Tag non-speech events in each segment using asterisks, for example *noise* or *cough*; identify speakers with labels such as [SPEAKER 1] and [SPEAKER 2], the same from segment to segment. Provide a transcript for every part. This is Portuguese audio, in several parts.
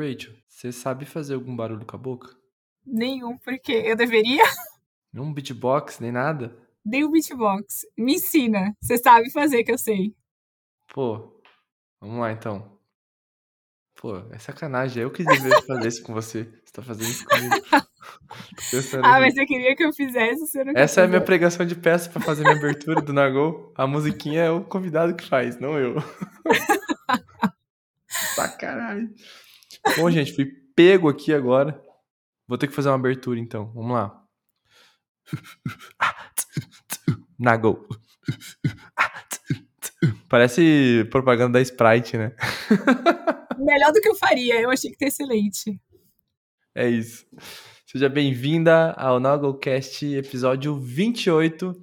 [SPEAKER 1] Rachel, você sabe fazer algum barulho com a boca?
[SPEAKER 2] Nenhum, porque eu deveria. *laughs*
[SPEAKER 1] Nenhum beatbox, nem nada?
[SPEAKER 2] Nem o beatbox. Me ensina. Você sabe fazer que eu sei.
[SPEAKER 1] Pô, vamos lá então. Pô, é sacanagem. Eu que deveria *laughs* fazer isso com você. Você tá fazendo isso comigo. *laughs*
[SPEAKER 2] ah, mas você queria que eu fizesse, você não
[SPEAKER 1] Essa é a minha pregação de peça para fazer minha abertura do Nagol. A musiquinha é o convidado que faz, não eu. Sacanagem. Bom, gente, fui pego aqui agora. Vou ter que fazer uma abertura então. Vamos lá. *laughs* Nagol. *laughs* Parece propaganda da Sprite, né? *laughs*
[SPEAKER 2] Melhor do que eu faria. Eu achei que tá excelente.
[SPEAKER 1] É isso. Seja bem-vinda ao Nagolcast, episódio 28.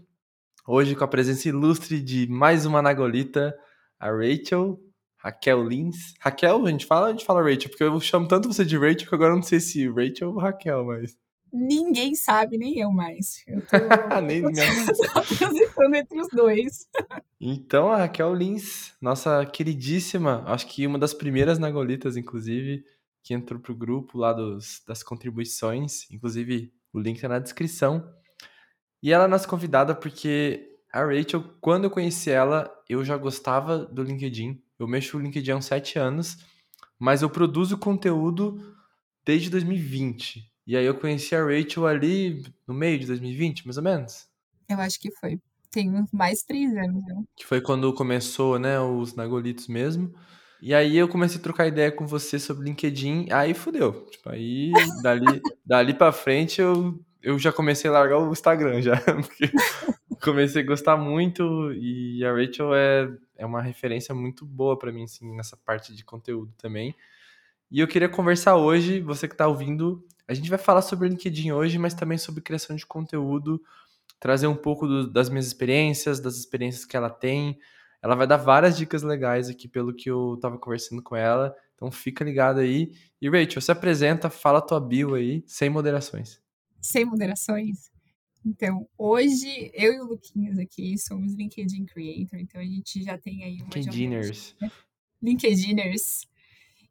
[SPEAKER 1] Hoje com a presença ilustre de mais uma Nagolita, a Rachel, Raquel Lins. Raquel, a gente fala, a gente fala Rachel, porque eu chamo tanto você de Rachel que agora eu não sei se Rachel ou Raquel, mas.
[SPEAKER 2] Ninguém sabe, nem eu mais. Eu tô, *laughs*
[SPEAKER 1] nem
[SPEAKER 2] eu tô *laughs* entre os dois.
[SPEAKER 1] Então, a Raquel Lins, nossa queridíssima, acho que uma das primeiras Nagolitas, inclusive, que entrou pro grupo lá dos, das contribuições. Inclusive, o link tá na descrição. E ela é nossa convidada porque a Rachel, quando eu conheci ela, eu já gostava do LinkedIn. Eu mexo no LinkedIn há uns sete anos, mas eu produzo conteúdo desde 2020. E aí eu conheci a Rachel ali no meio de 2020, mais ou menos.
[SPEAKER 2] Eu acho que foi. Tem mais três anos, né?
[SPEAKER 1] Que foi quando começou, né, os Nagolitos mesmo. E aí eu comecei a trocar ideia com você sobre LinkedIn, aí fudeu. Tipo, aí dali, *laughs* dali pra frente eu, eu já comecei a largar o Instagram já. *laughs* Porque comecei a gostar muito e a Rachel é, é uma referência muito boa para mim, assim, nessa parte de conteúdo também. E eu queria conversar hoje, você que tá ouvindo, a gente vai falar sobre LinkedIn hoje, mas também sobre criação de conteúdo, trazer um pouco do, das minhas experiências, das experiências que ela tem, ela vai dar várias dicas legais aqui, pelo que eu tava conversando com ela. Então fica ligado aí. E Rachel, se apresenta, fala tua bio aí, sem moderações.
[SPEAKER 2] Sem moderações? Então, hoje, eu e o Luquinhas aqui somos LinkedIn Creator, então a gente já tem aí uma...
[SPEAKER 1] LinkedIners.
[SPEAKER 2] Né? LinkedIners.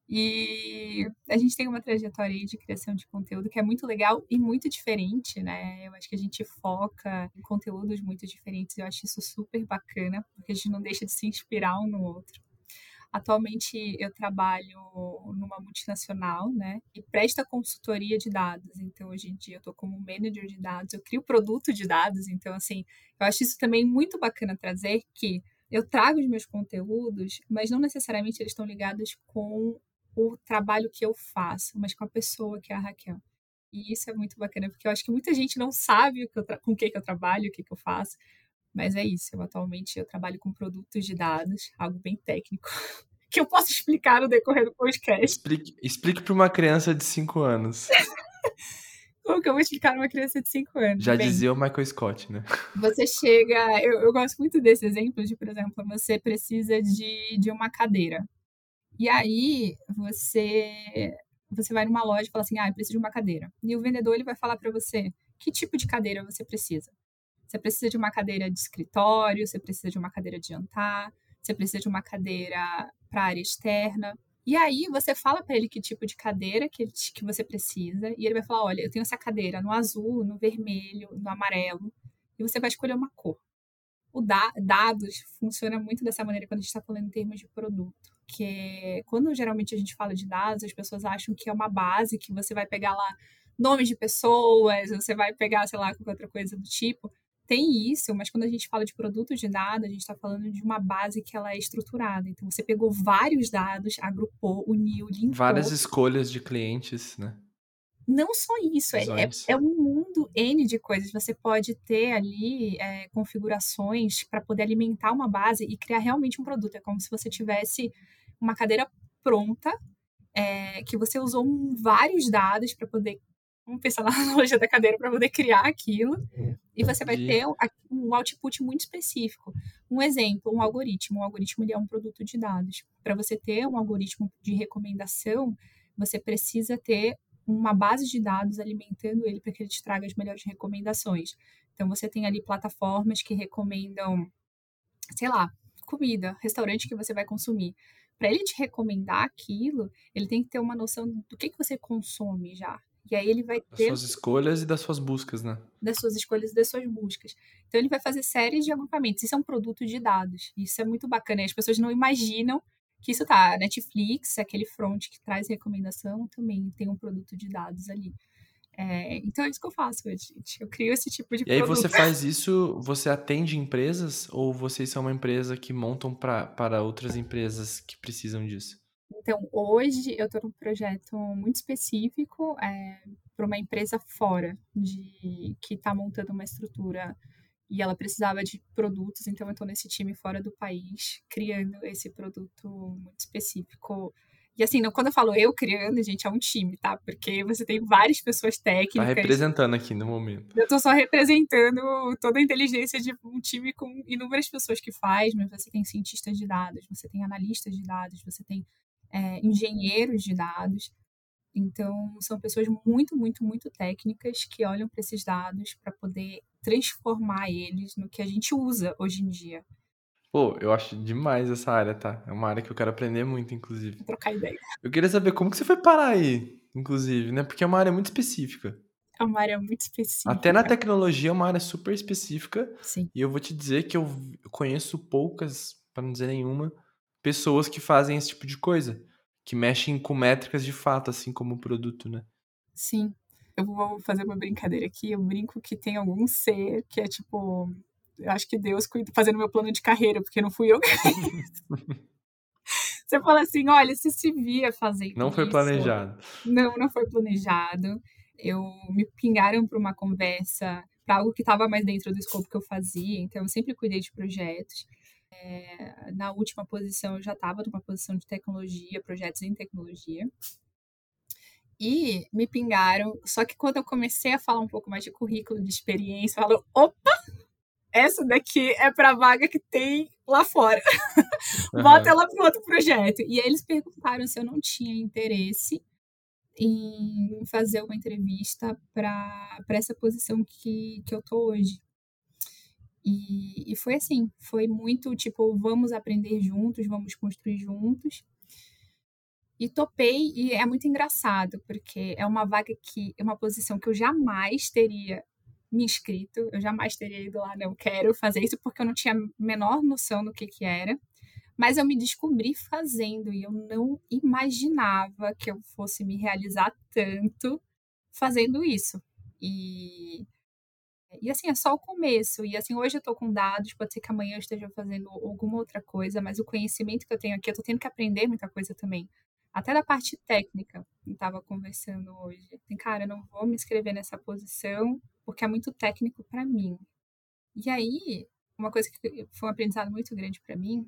[SPEAKER 2] E a gente tem uma trajetória de criação de conteúdo que é muito legal e muito diferente, né? Eu acho que a gente foca em conteúdos muito diferentes. Eu acho isso super bacana, porque a gente não deixa de se inspirar um no outro. Atualmente eu trabalho numa multinacional, né, e presta consultoria de dados. Então hoje em dia eu estou como manager de dados, eu crio produto de dados. Então assim, eu acho isso também muito bacana trazer que eu trago os meus conteúdos, mas não necessariamente eles estão ligados com o trabalho que eu faço, mas com a pessoa que é a Raquel. E isso é muito bacana, porque eu acho que muita gente não sabe o que com o que, que eu trabalho, o que, que eu faço. Mas é isso, eu atualmente eu trabalho com produtos de dados, algo bem técnico, *laughs* que eu posso explicar no decorrer do podcast.
[SPEAKER 1] Explique, explique para uma criança de 5 anos. *laughs*
[SPEAKER 2] Como que eu vou explicar uma criança de 5 anos?
[SPEAKER 1] Já Bem, dizia o Michael Scott, né? *laughs*
[SPEAKER 2] Você chega. Eu, eu gosto muito desse exemplo de, por exemplo, você precisa de, de uma cadeira. E aí você você vai numa loja e fala assim: "Ah, eu preciso de uma cadeira". E o vendedor ele vai falar para você: "Que tipo de cadeira você precisa?". Você precisa de uma cadeira de escritório, você precisa de uma cadeira de jantar, você precisa de uma cadeira para área externa. E aí você fala para ele que tipo de cadeira que, ele, que você precisa, e ele vai falar: olha, eu tenho essa cadeira no azul, no vermelho, no amarelo, e você vai escolher uma cor. O da dados funciona muito dessa maneira quando a gente está falando em termos de produto que quando geralmente a gente fala de dados, as pessoas acham que é uma base que você vai pegar lá nomes de pessoas, você vai pegar, sei lá, qualquer outra coisa do tipo. Tem isso, mas quando a gente fala de produtos de dados, a gente está falando de uma base que ela é estruturada. Então, você pegou vários dados, agrupou, uniu, limpou.
[SPEAKER 1] Várias escolhas de clientes, né?
[SPEAKER 2] Não só isso, é, é, é, um mundo N de coisas. Você pode ter ali é, configurações para poder alimentar uma base e criar realmente um produto. É como se você tivesse uma cadeira pronta, é, que você usou vários dados para poder. Vamos pensar *laughs* na analogia da cadeira para poder criar aquilo. E você vai ter um output muito específico. Um exemplo, um algoritmo. Um algoritmo ele é um produto de dados. Para você ter um algoritmo de recomendação, você precisa ter uma base de dados alimentando ele para que ele te traga as melhores recomendações. Então, você tem ali plataformas que recomendam, sei lá, comida, restaurante que você vai consumir. para ele te recomendar aquilo, ele tem que ter uma noção do que, que você consome já. E aí ele vai
[SPEAKER 1] Das
[SPEAKER 2] ter
[SPEAKER 1] suas escolhas e das suas buscas, né?
[SPEAKER 2] das suas escolhas e das suas buscas. Então ele vai fazer séries de agrupamentos. Isso é um produto de dados. Isso é muito bacana. As pessoas não imaginam que isso tá. Netflix, aquele front que traz recomendação, também tem um produto de dados ali. É, então é isso que eu faço gente. Eu crio esse tipo de
[SPEAKER 1] E aí
[SPEAKER 2] produto.
[SPEAKER 1] você faz isso, você atende empresas ou vocês são uma empresa que montam pra, para outras empresas que precisam disso?
[SPEAKER 2] Então, hoje eu estou num projeto muito específico é, para uma empresa fora, de que está montando uma estrutura e ela precisava de produtos, então eu estou nesse time fora do país, criando esse produto muito específico. E assim, não, quando eu falo eu criando, gente, é um time, tá? Porque você tem várias pessoas
[SPEAKER 1] Tá
[SPEAKER 2] técnicas.
[SPEAKER 1] representando aqui no momento.
[SPEAKER 2] Eu estou só representando toda a inteligência de um time com inúmeras pessoas que faz, mas você tem cientistas de dados, você tem analistas de dados, você tem é, engenheiros de dados. Então, são pessoas muito, muito, muito técnicas que olham para esses dados para poder transformar eles no que a gente usa hoje em dia.
[SPEAKER 1] Pô, eu acho demais essa área, tá? É uma área que eu quero aprender muito, inclusive.
[SPEAKER 2] Trocar ideia.
[SPEAKER 1] Eu queria saber como que você foi parar aí, inclusive, né? Porque é uma área muito específica.
[SPEAKER 2] É uma área muito específica.
[SPEAKER 1] Até na tecnologia é uma área super específica.
[SPEAKER 2] Sim.
[SPEAKER 1] E eu vou te dizer que eu conheço poucas, para não dizer nenhuma, pessoas que fazem esse tipo de coisa. Que mexem com métricas de fato, assim como o produto, né?
[SPEAKER 2] Sim. Eu vou fazer uma brincadeira aqui. Eu brinco que tem algum ser que é tipo. Eu acho que Deus cuida fazendo meu plano de carreira, porque não fui eu que fiz. *laughs* Você fala assim: olha, você se via fazendo.
[SPEAKER 1] Não foi
[SPEAKER 2] isso.
[SPEAKER 1] planejado.
[SPEAKER 2] Não, não foi planejado. Eu me pingaram para uma conversa, para algo que estava mais dentro do escopo que eu fazia. Então, eu sempre cuidei de projetos. É, na última posição, eu já estava numa posição de tecnologia, projetos em tecnologia. E me pingaram. Só que quando eu comecei a falar um pouco mais de currículo, de experiência, falou: opa! Essa daqui é para a vaga que tem lá fora. *laughs* Bota ela para outro projeto. E aí eles perguntaram se eu não tinha interesse em fazer uma entrevista para essa posição que, que eu tô hoje. E, e foi assim, foi muito tipo, vamos aprender juntos, vamos construir juntos. E topei, e é muito engraçado, porque é uma vaga que, é uma posição que eu jamais teria me inscrito, eu jamais teria ido lá, não quero fazer isso, porque eu não tinha a menor noção do que que era. Mas eu me descobri fazendo e eu não imaginava que eu fosse me realizar tanto fazendo isso. E, e assim, é só o começo. E assim, hoje eu tô com dados, pode ser que amanhã eu esteja fazendo alguma outra coisa, mas o conhecimento que eu tenho aqui, eu tô tendo que aprender muita coisa também. Até da parte técnica, eu estava conversando hoje. Assim, cara, eu não vou me inscrever nessa posição porque é muito técnico para mim. E aí, uma coisa que foi um aprendizado muito grande para mim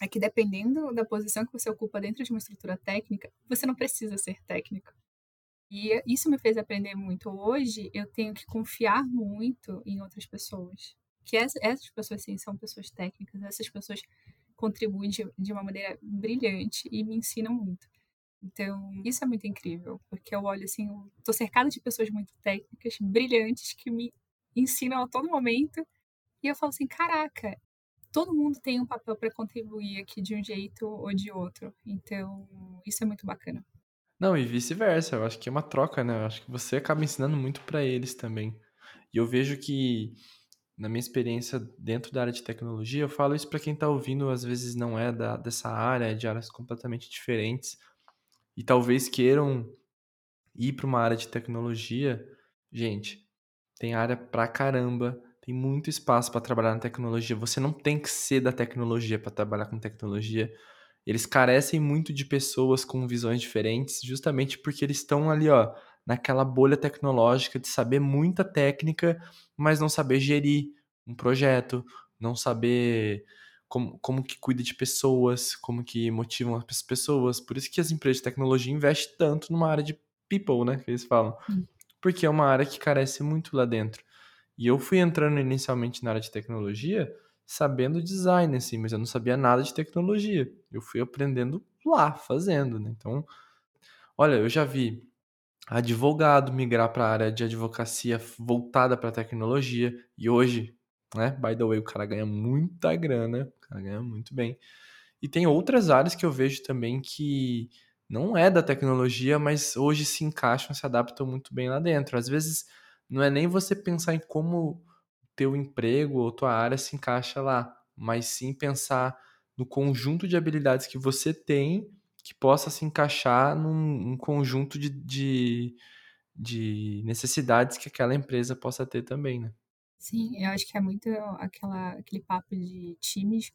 [SPEAKER 2] é que dependendo da posição que você ocupa dentro de uma estrutura técnica, você não precisa ser técnico. E isso me fez aprender muito. Hoje, eu tenho que confiar muito em outras pessoas. Que essas pessoas, sim, são pessoas técnicas, essas pessoas contribuem de, de uma maneira brilhante e me ensinam muito. Então, isso é muito incrível, porque eu olho assim, tô cercada de pessoas muito técnicas, brilhantes, que me ensinam a todo momento, e eu falo assim, caraca, todo mundo tem um papel para contribuir aqui de um jeito ou de outro. Então, isso é muito bacana.
[SPEAKER 1] Não, e vice-versa. Eu acho que é uma troca, né? Eu acho que você acaba ensinando muito para eles também. E eu vejo que na minha experiência dentro da área de tecnologia, eu falo isso para quem está ouvindo, às vezes não é da, dessa área, é de áreas completamente diferentes e talvez queiram ir para uma área de tecnologia. Gente, tem área pra caramba, tem muito espaço para trabalhar na tecnologia. Você não tem que ser da tecnologia para trabalhar com tecnologia. Eles carecem muito de pessoas com visões diferentes, justamente porque eles estão ali, ó, naquela bolha tecnológica de saber muita técnica, mas não saber gerir um projeto, não saber como, como que cuida de pessoas, como que motivam as pessoas. Por isso que as empresas de tecnologia investem tanto numa área de people, né, que eles falam.
[SPEAKER 2] Hum.
[SPEAKER 1] Porque é uma área que carece muito lá dentro. E eu fui entrando inicialmente na área de tecnologia sabendo design, assim, mas eu não sabia nada de tecnologia. Eu fui aprendendo lá, fazendo, né? Então, olha, eu já vi advogado migrar para a área de advocacia voltada para tecnologia e hoje, né? By the way, o cara ganha muita grana, o cara ganha muito bem. E tem outras áreas que eu vejo também que não é da tecnologia, mas hoje se encaixam, se adaptam muito bem lá dentro. Às vezes não é nem você pensar em como teu emprego ou tua área se encaixa lá, mas sim pensar no conjunto de habilidades que você tem que possa se encaixar num, conjunto de, de, de necessidades que aquela empresa possa ter também, né?
[SPEAKER 2] Sim, eu acho que é muito aquela, aquele papo de times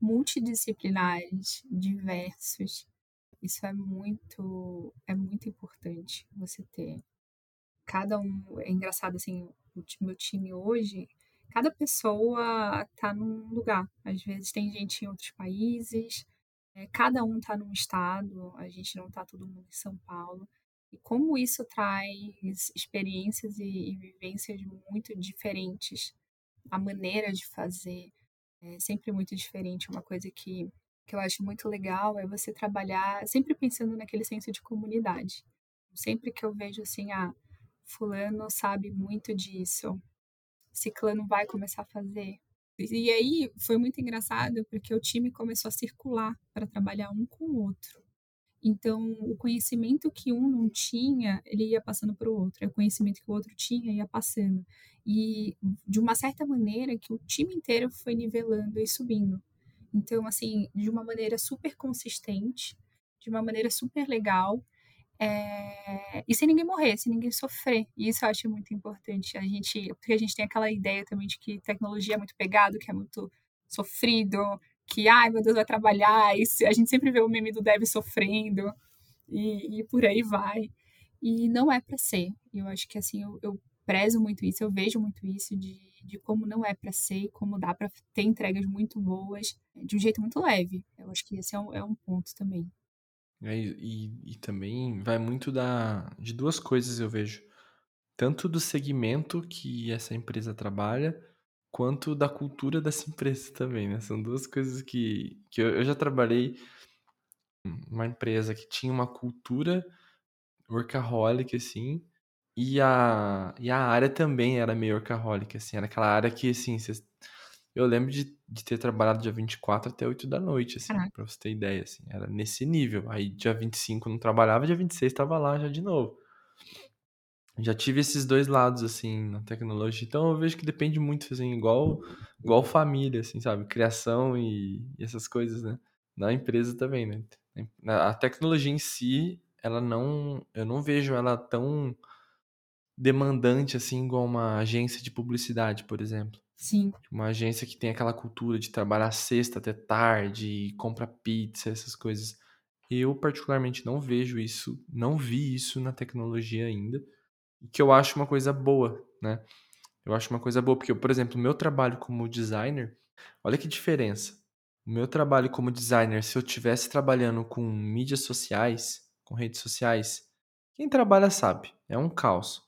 [SPEAKER 2] multidisciplinares, diversos. Isso é muito, é muito importante você ter. Cada um, é engraçado assim, meu time hoje, cada pessoa tá num lugar. Às vezes tem gente em outros países, é, cada um tá num estado, a gente não tá todo mundo em São Paulo. E como isso traz experiências e, e vivências muito diferentes. A maneira de fazer é sempre muito diferente. Uma coisa que, que eu acho muito legal é você trabalhar sempre pensando naquele senso de comunidade. Sempre que eu vejo assim, ah, fulano sabe muito disso, ciclano vai começar a fazer. E aí foi muito engraçado porque o time começou a circular para trabalhar um com o outro. Então, o conhecimento que um não tinha, ele ia passando para o outro. O conhecimento que o outro tinha ia passando. E, de uma certa maneira, que o time inteiro foi nivelando e subindo. Então, assim, de uma maneira super consistente, de uma maneira super legal, é... e sem ninguém morrer, sem ninguém sofrer. E isso eu acho muito importante. A gente, porque a gente tem aquela ideia também de que tecnologia é muito pegado, que é muito sofrido, que, ai meu Deus, vai trabalhar, e a gente sempre vê o meme do dev sofrendo, e, e por aí vai. E não é para ser. Eu acho que, assim, eu, eu, prezo muito isso, eu vejo muito isso de, de como não é para ser como dá para ter entregas muito boas de um jeito muito leve. Eu acho que esse é um, é um ponto também.
[SPEAKER 1] É, e, e também vai muito da, de duas coisas, eu vejo. Tanto do segmento que essa empresa trabalha, quanto da cultura dessa *laughs* empresa também, né? São duas coisas que, que eu, eu já trabalhei uma empresa que tinha uma cultura workaholic, assim, e a, e a área também era meio workaholic, assim, era aquela área que, assim, cês, eu lembro de, de ter trabalhado dia 24 até 8 da noite, assim, Caraca. pra você ter ideia, assim, era nesse nível. Aí dia 25 não trabalhava, dia 26 tava lá já de novo já tive esses dois lados, assim, na tecnologia. Então eu vejo que depende muito, assim, igual, igual família, assim, sabe? Criação e, e essas coisas, né? Na empresa também, né? A tecnologia em si, ela não. Eu não vejo ela tão demandante, assim, igual uma agência de publicidade, por exemplo.
[SPEAKER 2] Sim.
[SPEAKER 1] Uma agência que tem aquela cultura de trabalhar sexta até tarde, compra pizza, essas coisas. Eu, particularmente, não vejo isso, não vi isso na tecnologia ainda que eu acho uma coisa boa, né? Eu acho uma coisa boa, porque, por exemplo, o meu trabalho como designer, olha que diferença. O meu trabalho como designer, se eu tivesse trabalhando com mídias sociais, com redes sociais, quem trabalha sabe, é um caos.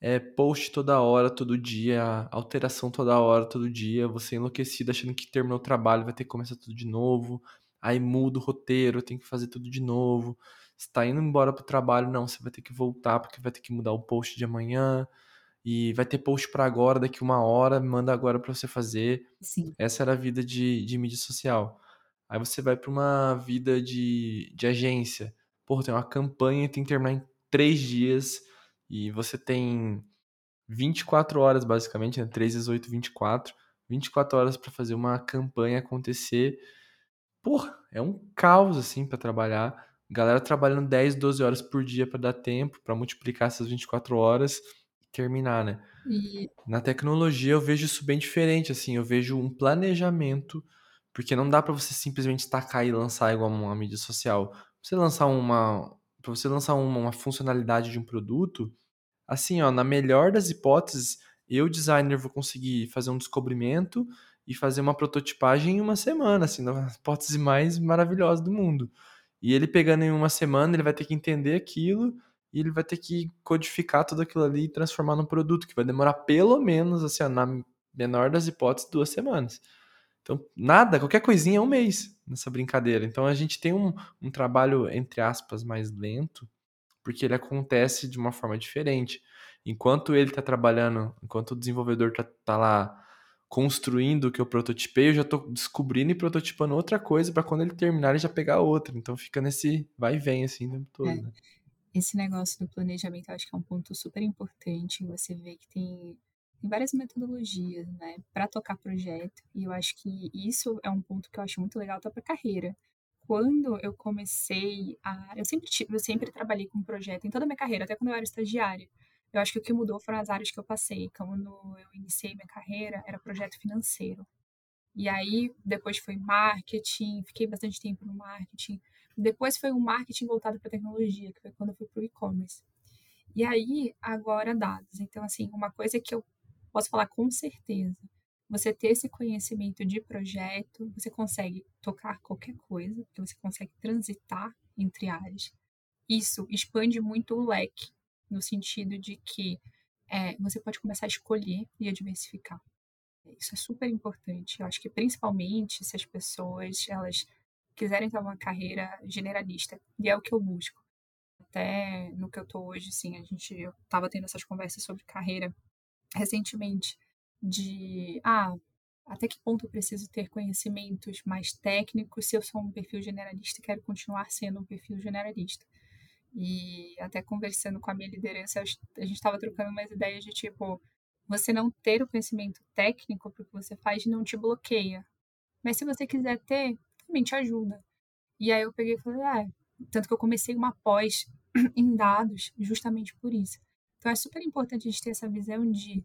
[SPEAKER 1] É post toda hora, todo dia, alteração toda hora, todo dia, você enlouquecido achando que terminou o trabalho, vai ter que começar tudo de novo, aí muda o roteiro, tem que fazer tudo de novo está indo embora pro trabalho, não, você vai ter que voltar porque vai ter que mudar o post de amanhã e vai ter post para agora, daqui uma hora, manda agora para você fazer.
[SPEAKER 2] Sim.
[SPEAKER 1] Essa era a vida de, de mídia social. Aí você vai para uma vida de, de agência. Pô, tem uma campanha tem que terminar em três dias e você tem 24 horas, basicamente, né? 3 às 8, 24. 24 horas para fazer uma campanha acontecer. Porra, é um caos, assim, para trabalhar. Galera trabalhando 10, 12 horas por dia para dar tempo, para multiplicar essas 24 horas e terminar, né?
[SPEAKER 2] E...
[SPEAKER 1] Na tecnologia eu vejo isso bem diferente, assim, eu vejo um planejamento, porque não dá para você simplesmente tacar e lançar igual uma mídia social. Você lançar uma, para você lançar uma, uma funcionalidade de um produto, assim, ó, na melhor das hipóteses, eu designer vou conseguir fazer um descobrimento e fazer uma prototipagem em uma semana, assim, na *laughs* hipótese mais maravilhosa do mundo. E ele pegando em uma semana, ele vai ter que entender aquilo e ele vai ter que codificar tudo aquilo ali e transformar num produto que vai demorar pelo menos, assim, na menor das hipóteses, duas semanas. Então, nada, qualquer coisinha é um mês nessa brincadeira. Então, a gente tem um, um trabalho, entre aspas, mais lento, porque ele acontece de uma forma diferente. Enquanto ele está trabalhando, enquanto o desenvolvedor está tá lá construindo o que eu prototipei, eu já tô descobrindo e prototipando outra coisa para quando ele terminar ele já pegar outra. Então fica nesse vai e vem assim o tempo todo,
[SPEAKER 2] É.
[SPEAKER 1] né?
[SPEAKER 2] Esse negócio do planejamento eu acho que é um ponto super importante. Você vê que tem várias metodologias, né, para tocar projeto. E eu acho que isso é um ponto que eu acho muito legal até para carreira. Quando eu comecei a, eu sempre tive, eu sempre trabalhei com projeto em toda a minha carreira, até quando eu era estagiária. Eu acho que o que mudou foram as áreas que eu passei. Quando eu iniciei minha carreira, era projeto financeiro. E aí, depois foi marketing, fiquei bastante tempo no marketing. Depois foi um marketing voltado para tecnologia, que foi quando eu fui para o e-commerce. E aí, agora dados. Então, assim, uma coisa que eu posso falar com certeza, você ter esse conhecimento de projeto, você consegue tocar qualquer coisa, você consegue transitar entre áreas. Isso expande muito o leque, no sentido de que é, você pode começar a escolher e a diversificar. Isso é super importante. Eu acho que principalmente se as pessoas elas quiserem ter uma carreira generalista, e é o que eu busco. Até no que eu tô hoje, assim, a gente eu tava tendo essas conversas sobre carreira recentemente de ah, até que ponto eu preciso ter conhecimentos mais técnicos se eu sou um perfil generalista e quero continuar sendo um perfil generalista. E até conversando com a minha liderança, a gente estava trocando umas ideias de tipo, você não ter o conhecimento técnico para o que você faz não te bloqueia. Mas se você quiser ter, também te ajuda. E aí eu peguei e falei, ah, tanto que eu comecei uma pós em dados justamente por isso. Então é super importante a gente ter essa visão de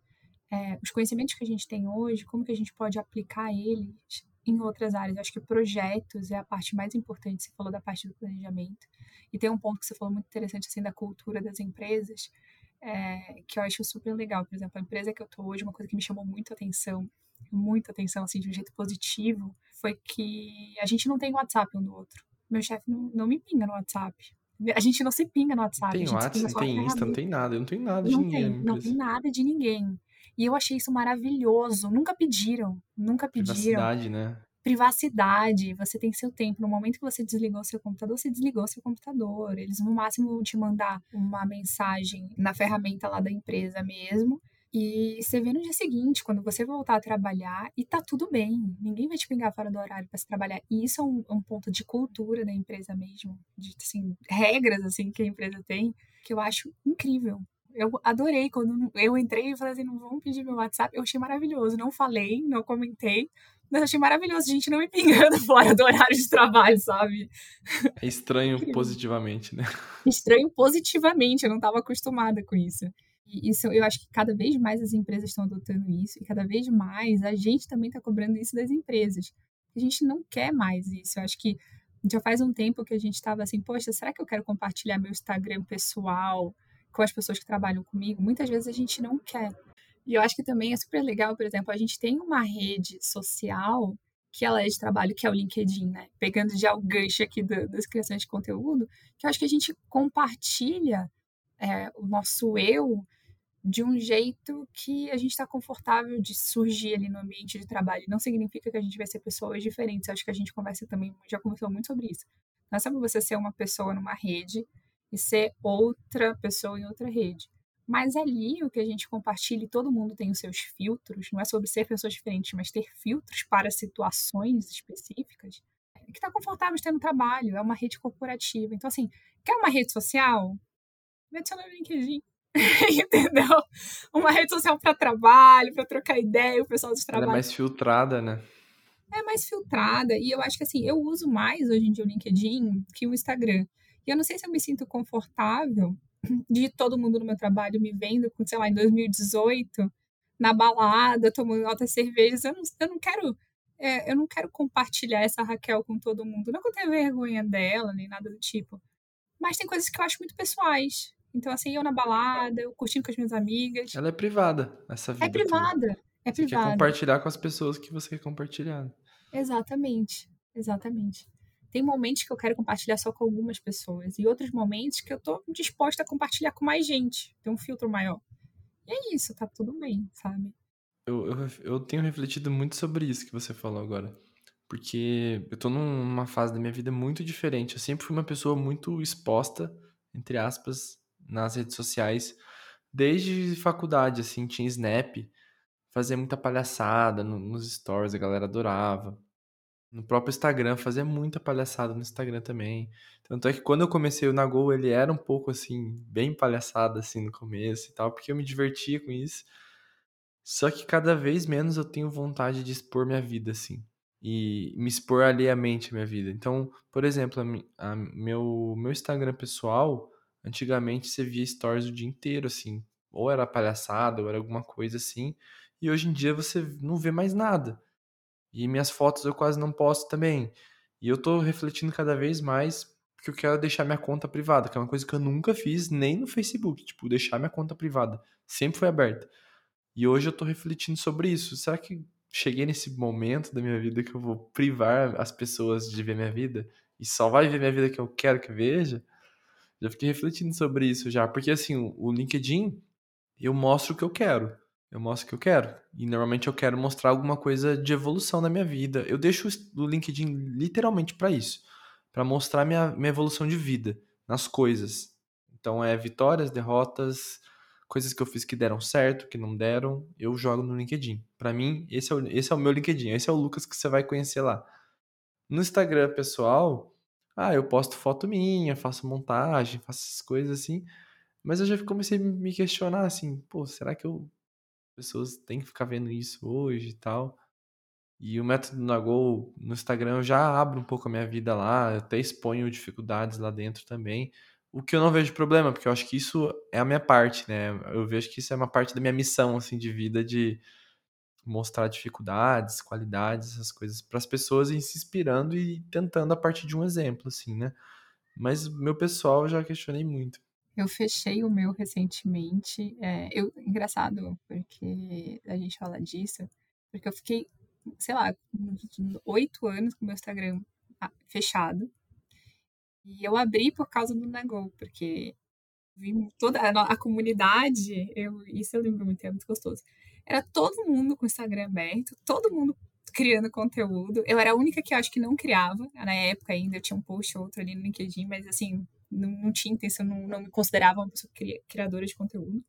[SPEAKER 2] é, os conhecimentos que a gente tem hoje, como que a gente pode aplicar eles em outras áreas. Eu acho que projetos é a parte mais importante. Você falou da parte do planejamento. E tem um ponto que você falou muito interessante, assim, da cultura das empresas, é, que eu acho super legal. Por exemplo, a empresa que eu tô hoje, uma coisa que me chamou muito atenção, muita atenção, assim, de um jeito positivo, foi que a gente não tem WhatsApp um do outro. Meu chefe não, não me pinga no WhatsApp. A gente não se pinga no WhatsApp.
[SPEAKER 1] Tem WhatsApp, não tem Insta, não tem nada. Eu não tenho nada
[SPEAKER 2] não
[SPEAKER 1] de ninguém.
[SPEAKER 2] Tem, não tem nada de ninguém. E eu achei isso maravilhoso. Nunca pediram, nunca pediram.
[SPEAKER 1] Privacidade, né?
[SPEAKER 2] Privacidade. Você tem seu tempo. No momento que você desligou seu computador, você desligou seu computador. Eles no máximo vão te mandar uma mensagem na ferramenta lá da empresa mesmo. E você vê no dia seguinte, quando você voltar a trabalhar, e tá tudo bem. Ninguém vai te pingar fora do horário para se trabalhar. E isso é um, um, ponto de cultura da empresa mesmo, de assim, regras assim que a empresa tem, que eu acho incrível. Eu adorei quando eu entrei e falei assim, não vão pedir meu WhatsApp. Eu achei maravilhoso. Não falei, não comentei, mas achei maravilhoso a gente não me pingando *laughs* fora do horário de trabalho, sabe?
[SPEAKER 1] É estranho positivamente, né?
[SPEAKER 2] Estranho positivamente, eu não estava acostumada com isso. E isso eu acho que cada vez mais as empresas estão adotando isso e cada vez mais a gente também está cobrando isso das empresas. A gente não quer mais isso. Eu acho que já faz um tempo que a gente estava assim, poxa, será que eu quero compartilhar meu Instagram pessoal com as pessoas que trabalham comigo? Muitas vezes a gente não quer. E eu acho que também é super legal, por exemplo, a gente tem uma rede social que ela é de trabalho, que é o LinkedIn, né? Pegando já o gancho aqui do, das criações de conteúdo, que eu acho que a gente compartilha é, o nosso eu de um jeito que a gente está confortável de surgir ali no ambiente de trabalho. Não significa que a gente vai ser pessoas diferentes. Acho que a gente conversa também, já conversou muito sobre isso. Não é sobre você ser uma pessoa numa rede e ser outra pessoa em outra rede. Mas ali o que a gente compartilha, e todo mundo tem os seus filtros, não é sobre ser pessoas diferentes, mas ter filtros para situações específicas, que está confortável de ter no trabalho, é uma rede corporativa. Então, assim, quer uma rede social? Me adiciona no LinkedIn. *laughs* Entendeu? Uma rede social para trabalho, para trocar ideia, o pessoal dos trabalhos.
[SPEAKER 1] Ela é mais filtrada, né?
[SPEAKER 2] É mais filtrada. E eu acho que assim, eu uso mais hoje em dia o LinkedIn que o Instagram. E eu não sei se eu me sinto confortável *clears throat* de todo mundo no meu trabalho me vendo, com, sei lá, em 2018, na balada, tomando altas cervejas. Eu não, eu não quero. É, eu não quero compartilhar essa Raquel com todo mundo. Não que eu tenha vergonha dela, nem nada do tipo. Mas tem coisas que eu acho muito pessoais. Então, assim, eu na balada, eu curtindo com as minhas amigas.
[SPEAKER 1] Ela é privada, essa vida.
[SPEAKER 2] É privada.
[SPEAKER 1] Também.
[SPEAKER 2] É
[SPEAKER 1] você
[SPEAKER 2] privada.
[SPEAKER 1] quer compartilhar com as pessoas que você quer compartilhar.
[SPEAKER 2] Exatamente. Exatamente. Tem momentos que eu quero compartilhar só com algumas pessoas e outros momentos que eu tô disposta a compartilhar com mais gente. Tem um filtro maior. E é isso, tá tudo bem, sabe?
[SPEAKER 1] Eu, eu, eu tenho refletido muito sobre isso que você falou agora. Porque eu tô numa fase da minha vida muito diferente. Eu sempre fui uma pessoa muito exposta, entre aspas, nas redes sociais desde faculdade, assim, tinha Snap, fazia muita palhaçada no, nos stories, a galera adorava. No próprio Instagram, fazia muita palhaçada no Instagram também. Tanto é que quando eu comecei o Nagol, ele era um pouco assim, bem palhaçada assim no começo e tal, porque eu me divertia com isso. Só que cada vez menos eu tenho vontade de expor minha vida assim e me expor alheiamente à minha vida. Então, por exemplo, a, a, meu meu Instagram pessoal, antigamente você via stories o dia inteiro assim, ou era palhaçada, ou era alguma coisa assim, e hoje em dia você não vê mais nada. E minhas fotos eu quase não posto também. E eu tô refletindo cada vez mais porque eu quero deixar minha conta privada, que é uma coisa que eu nunca fiz nem no Facebook, tipo, deixar minha conta privada. Sempre foi aberta. E hoje eu tô refletindo sobre isso. Será que cheguei nesse momento da minha vida que eu vou privar as pessoas de ver minha vida e só vai ver minha vida que eu quero que veja? Já fiquei refletindo sobre isso já, porque assim, o LinkedIn eu mostro o que eu quero. Eu mostro o que eu quero. E normalmente eu quero mostrar alguma coisa de evolução na minha vida. Eu deixo o LinkedIn literalmente para isso, para mostrar minha, minha evolução de vida nas coisas. Então é vitórias, derrotas, coisas que eu fiz que deram certo, que não deram, eu jogo no LinkedIn. Para mim, esse é, o, esse é o meu LinkedIn, esse é o Lucas que você vai conhecer lá. No Instagram pessoal, ah, eu posto foto minha, faço montagem, faço essas coisas assim. Mas eu já comecei a me questionar assim, pô, será que eu pessoas têm que ficar vendo isso hoje e tal. E o método Nagol no Instagram eu já abro um pouco a minha vida lá, eu até exponho dificuldades lá dentro também. O que eu não vejo problema, porque eu acho que isso é a minha parte, né? Eu vejo que isso é uma parte da minha missão assim de vida de mostrar dificuldades, qualidades, essas coisas para as pessoas e se inspirando e tentando a partir de um exemplo assim, né? Mas meu pessoal já questionei muito.
[SPEAKER 2] Eu fechei o meu recentemente. É, eu, engraçado, porque a gente fala disso, porque eu fiquei, sei lá, oito anos com o meu Instagram ah, fechado. E eu abri por causa do Negol, porque vi toda a, a, comunidade, eu, isso eu lembro muito, é muito gostoso. Era todo mundo com o Instagram aberto, todo mundo criando conteúdo. Eu era a única que eu acho que não criava, na época ainda, eu tinha um post ou outro ali no LinkedIn, mas assim, não, não tinha intenção, não, não me considerava uma pessoa criadora de conteúdo.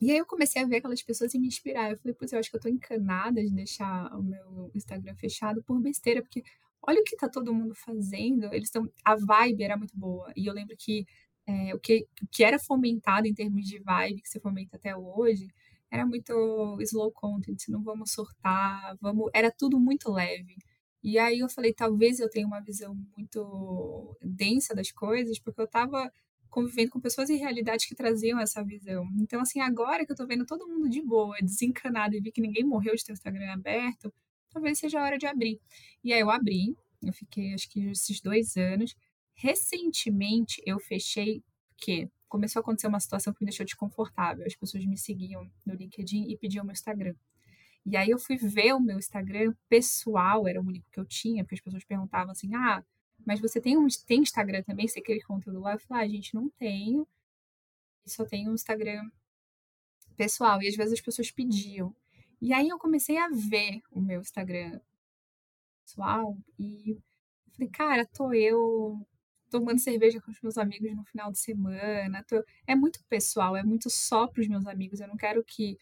[SPEAKER 2] E aí eu comecei a ver aquelas pessoas e me inspirar. Eu falei, putz, eu acho que eu tô encanada de deixar o meu Instagram fechado por besteira, porque olha o que tá todo mundo fazendo. Eles estão. A vibe era muito boa. E eu lembro que é, o que, que era fomentado em termos de vibe, que se fomenta até hoje, era muito slow content, não vamos surtar, vamos. Era tudo muito leve. E aí eu falei, talvez eu tenha uma visão muito densa das coisas, porque eu estava convivendo com pessoas em realidade que traziam essa visão. Então, assim, agora que eu tô vendo todo mundo de boa, desencanado, e vi que ninguém morreu de ter o Instagram aberto, talvez seja a hora de abrir. E aí eu abri, eu fiquei acho que esses dois anos. Recentemente eu fechei, porque começou a acontecer uma situação que me deixou desconfortável. As pessoas me seguiam no LinkedIn e pediam meu Instagram. E aí eu fui ver o meu Instagram pessoal, era o único que eu tinha, porque as pessoas perguntavam assim: ah, mas você tem, um, tem Instagram também? Você cria conteúdo lá? Eu falei: ah, gente, não tenho. Só tenho um Instagram pessoal. E às vezes as pessoas pediam. E aí eu comecei a ver o meu Instagram pessoal e falei, cara, tô eu tomando cerveja com os meus amigos no final de semana. Tô... É muito pessoal, é muito só para os meus amigos. Eu não quero que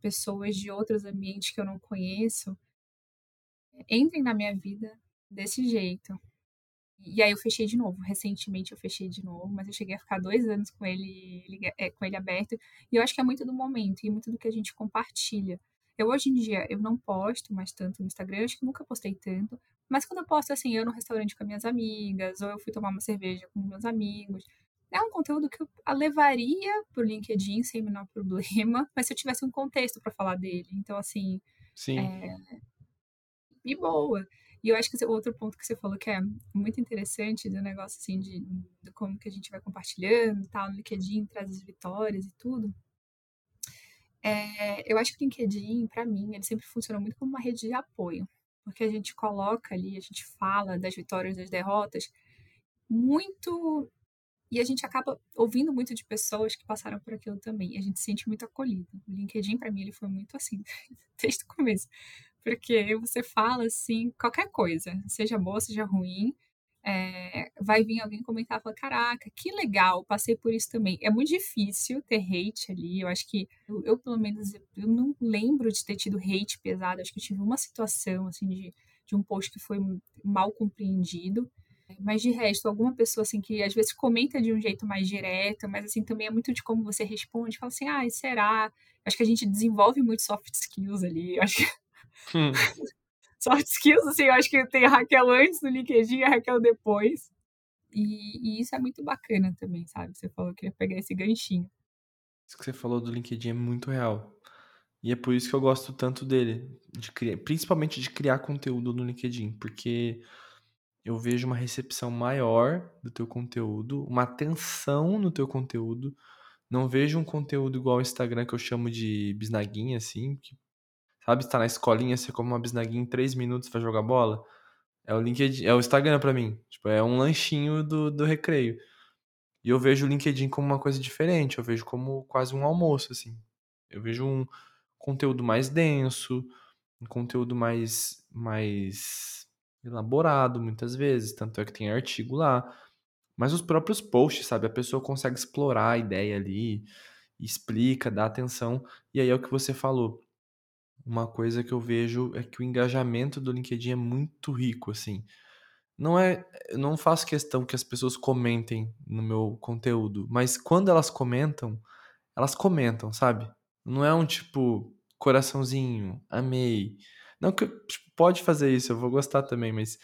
[SPEAKER 2] pessoas de outros ambientes que eu não conheço entrem na minha vida desse jeito. E aí eu fechei de novo. Recentemente eu fechei de novo, mas eu cheguei a ficar dois anos com ele, é, com ele aberto. E eu acho que é muito do momento e muito do que a gente compartilha. Eu hoje em dia eu não posto mais tanto no Instagram, acho que nunca postei tanto. Mas quando eu posto assim, eu no restaurante com minhas amigas, ou eu fui tomar uma cerveja com meus amigos, é um conteúdo que eu levaria pro LinkedIn sem menor *laughs* problema, mas se eu tivesse um contexto para falar dele. Então, assim.
[SPEAKER 1] Sim.
[SPEAKER 2] É... E boa. E eu acho que outro ponto que você falou que é muito interessante do negócio, assim, de, de como que a gente vai compartilhando tal, no LinkedIn, traz as vitórias e tudo. É, eu acho que o LinkedIn, para mim, ele sempre funciona muito como uma rede de apoio. Porque a gente coloca ali, a gente fala das vitórias, das derrotas, muito e a gente acaba ouvindo muito de pessoas que passaram por aquilo também. E a gente se sente muito acolhido. O LinkedIn, para mim, ele foi muito assim, *laughs* desde o começo. Porque você fala, assim, qualquer coisa, seja boa, seja ruim, é, vai vir alguém comentar e falar: Caraca, que legal, passei por isso também. É muito difícil ter hate ali. Eu acho que eu, eu, pelo menos, eu não lembro de ter tido hate pesado. Acho que eu tive uma situação assim de, de um post que foi mal compreendido. Mas de resto, alguma pessoa assim que às vezes comenta de um jeito mais direto, mas assim também é muito de como você responde, fala assim, ah, será? Acho que a gente desenvolve muito soft skills ali. Acho que hum. *laughs* soft skills, assim, eu acho que tem a Raquel antes no LinkedIn e a Raquel depois. E, e, isso é muito bacana também, sabe? Você falou que ia pegar esse ganchinho.
[SPEAKER 1] Isso que você falou do LinkedIn é muito real. E é por isso que eu gosto tanto dele, de criar, principalmente de criar conteúdo no LinkedIn, porque eu vejo uma recepção maior do teu conteúdo, uma atenção no teu conteúdo. Não vejo um conteúdo igual ao Instagram que eu chamo de bisnaguinha, assim, que, sabe, está na escolinha, você come uma bisnaguinha em três minutos vai jogar bola. É o LinkedIn, é o Instagram para mim. Tipo, é um lanchinho do, do recreio. E eu vejo o LinkedIn como uma coisa diferente, eu vejo como quase um almoço, assim. Eu vejo um conteúdo mais denso, um conteúdo mais, mais elaborado muitas vezes, tanto é que tem artigo lá. Mas os próprios posts, sabe? A pessoa consegue explorar a ideia ali, explica, dá atenção. E aí é o que você falou. Uma coisa que eu vejo é que o engajamento do LinkedIn é muito rico, assim. Não é, eu não faço questão que as pessoas comentem no meu conteúdo, mas quando elas comentam, elas comentam, sabe? Não é um tipo coraçãozinho, amei, não que tipo, pode fazer isso, eu vou gostar também, mas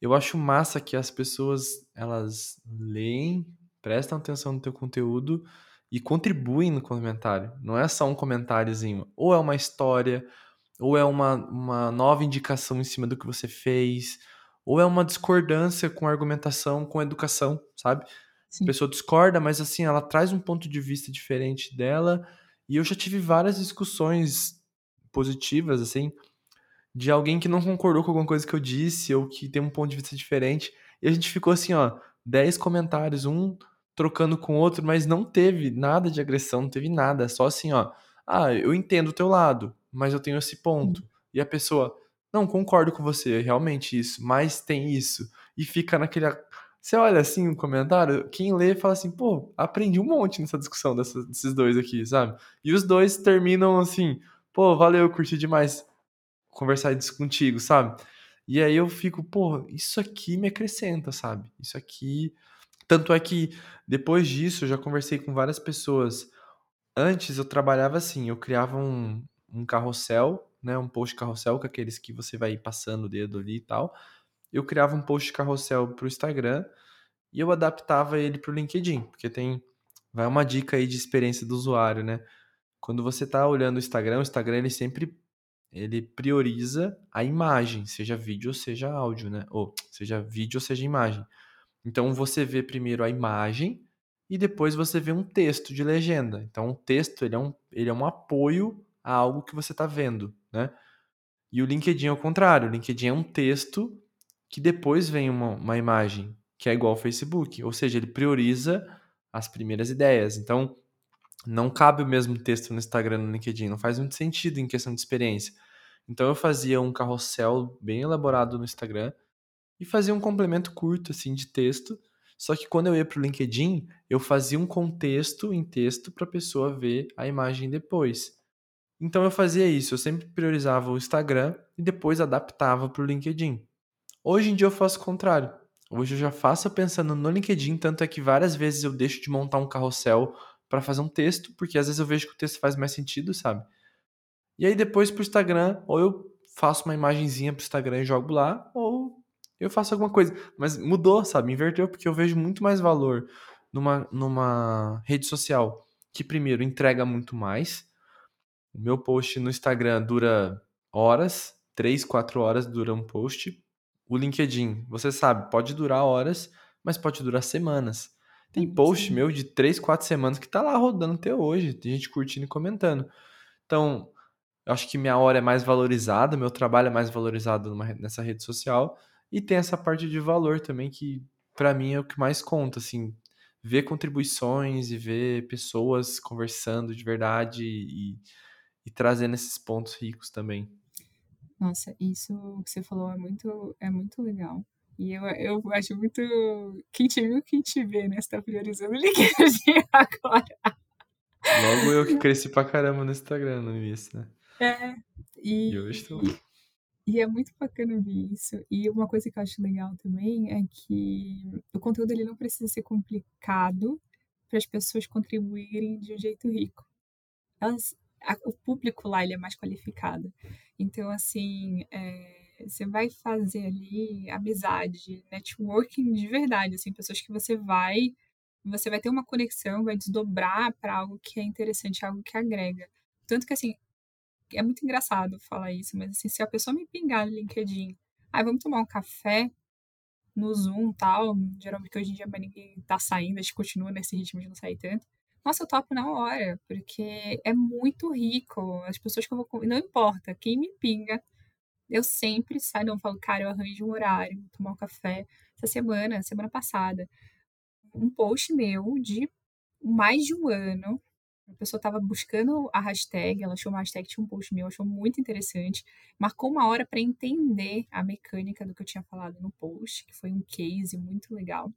[SPEAKER 1] eu acho massa que as pessoas elas leem, prestam atenção no teu conteúdo e contribuem no comentário. Não é só um comentáriozinho, ou é uma história, ou é uma, uma nova indicação em cima do que você fez, ou é uma discordância com argumentação, com educação, sabe? Sim. A pessoa discorda, mas assim, ela traz um ponto de vista diferente dela. E eu já tive várias discussões positivas, assim, de alguém que não concordou com alguma coisa que eu disse ou que tem um ponto de vista diferente. E a gente ficou assim, ó, 10 comentários, um trocando com o outro, mas não teve nada de agressão, não teve nada. Só assim, ó, ah, eu entendo o teu lado, mas eu tenho esse ponto. E a pessoa, não, concordo com você, é realmente isso, mas tem isso. E fica naquele. Você olha assim o comentário, quem lê fala assim, pô, aprendi um monte nessa discussão dessa, desses dois aqui, sabe? E os dois terminam assim, pô, valeu, curti demais conversar isso contigo, sabe? E aí eu fico, pô, isso aqui me acrescenta, sabe? Isso aqui. Tanto é que depois disso eu já conversei com várias pessoas. Antes eu trabalhava assim, eu criava um, um carrossel, né? Um post carrossel, com aqueles que você vai passando o dedo ali e tal. Eu criava um post carrossel pro Instagram e eu adaptava ele pro LinkedIn, porque tem. Vai uma dica aí de experiência do usuário, né? Quando você tá olhando o Instagram, o Instagram ele sempre ele prioriza a imagem, seja vídeo ou seja áudio, né? Ou seja vídeo ou seja imagem. Então você vê primeiro a imagem e depois você vê um texto de legenda. Então o texto ele é um, ele é um apoio a algo que você está vendo, né? E o LinkedIn é o contrário. O LinkedIn é um texto que depois vem uma, uma imagem, que é igual ao Facebook. Ou seja, ele prioriza as primeiras ideias. Então, não cabe o mesmo texto no Instagram no LinkedIn, não faz muito sentido em questão de experiência. Então eu fazia um carrossel bem elaborado no Instagram e fazia um complemento curto assim de texto. Só que quando eu ia para o LinkedIn, eu fazia um contexto em texto para a pessoa ver a imagem depois. Então eu fazia isso, eu sempre priorizava o Instagram e depois adaptava para o LinkedIn. Hoje em dia eu faço o contrário. Hoje eu já faço pensando no LinkedIn, tanto é que várias vezes eu deixo de montar um carrossel para fazer um texto, porque às vezes eu vejo que o texto faz mais sentido, sabe? E aí depois pro Instagram, ou eu faço uma imagenzinha pro Instagram e jogo lá, ou eu faço alguma coisa. Mas mudou, sabe? Inverteu, porque eu vejo muito mais valor numa, numa rede social que, primeiro, entrega muito mais. O meu post no Instagram dura horas, 3, 4 horas dura um post. O LinkedIn, você sabe, pode durar horas, mas pode durar semanas. Tem post Sim. meu de 3, 4 semanas que tá lá rodando até hoje, tem gente curtindo e comentando. Então, eu acho que minha hora é mais valorizada, meu trabalho é mais valorizado numa, nessa rede social. E tem essa parte de valor também que, para mim, é o que mais conta, assim. Ver contribuições e ver pessoas conversando de verdade e, e trazendo esses pontos ricos também.
[SPEAKER 2] Nossa, isso que você falou é muito, é muito legal. E eu, eu acho muito. Quem te viu, quem te vê, né? Você tá priorizando o LinkedIn *laughs* agora.
[SPEAKER 1] Logo eu que cresci pra caramba no Instagram no início, né?
[SPEAKER 2] É. E,
[SPEAKER 1] E hoje tô.
[SPEAKER 2] e é muito bacana ver isso. E uma coisa que eu acho legal também é que o conteúdo ele não precisa ser complicado para as pessoas contribuírem de um jeito rico. Elas, a- o público lá ele é mais qualificado. Então, assim, é, você vai fazer ali amizade, networking de verdade, assim, pessoas que você vai, você vai ter uma conexão, vai desdobrar para algo que é interessante, algo que agrega. Tanto que, assim, é muito engraçado falar isso, mas assim, se a pessoa me pingar no LinkedIn, ah, vamos tomar um café no Zoom tal, geralmente hoje em dia ninguém tá saindo, a gente continua nesse ritmo de não sair tanto. Nossa, eu topo na hora, porque é muito rico. As pessoas que eu vou. Não importa, quem me pinga, eu sempre saio, não falo, cara, eu arranjo um horário, vou tomar um café. Essa semana, semana passada, um post meu de mais de um ano. A pessoa estava buscando a hashtag, ela achou uma hashtag, tinha um post meu, achou muito interessante. Marcou uma hora para entender a mecânica do que eu tinha falado no post, que foi um case muito legal,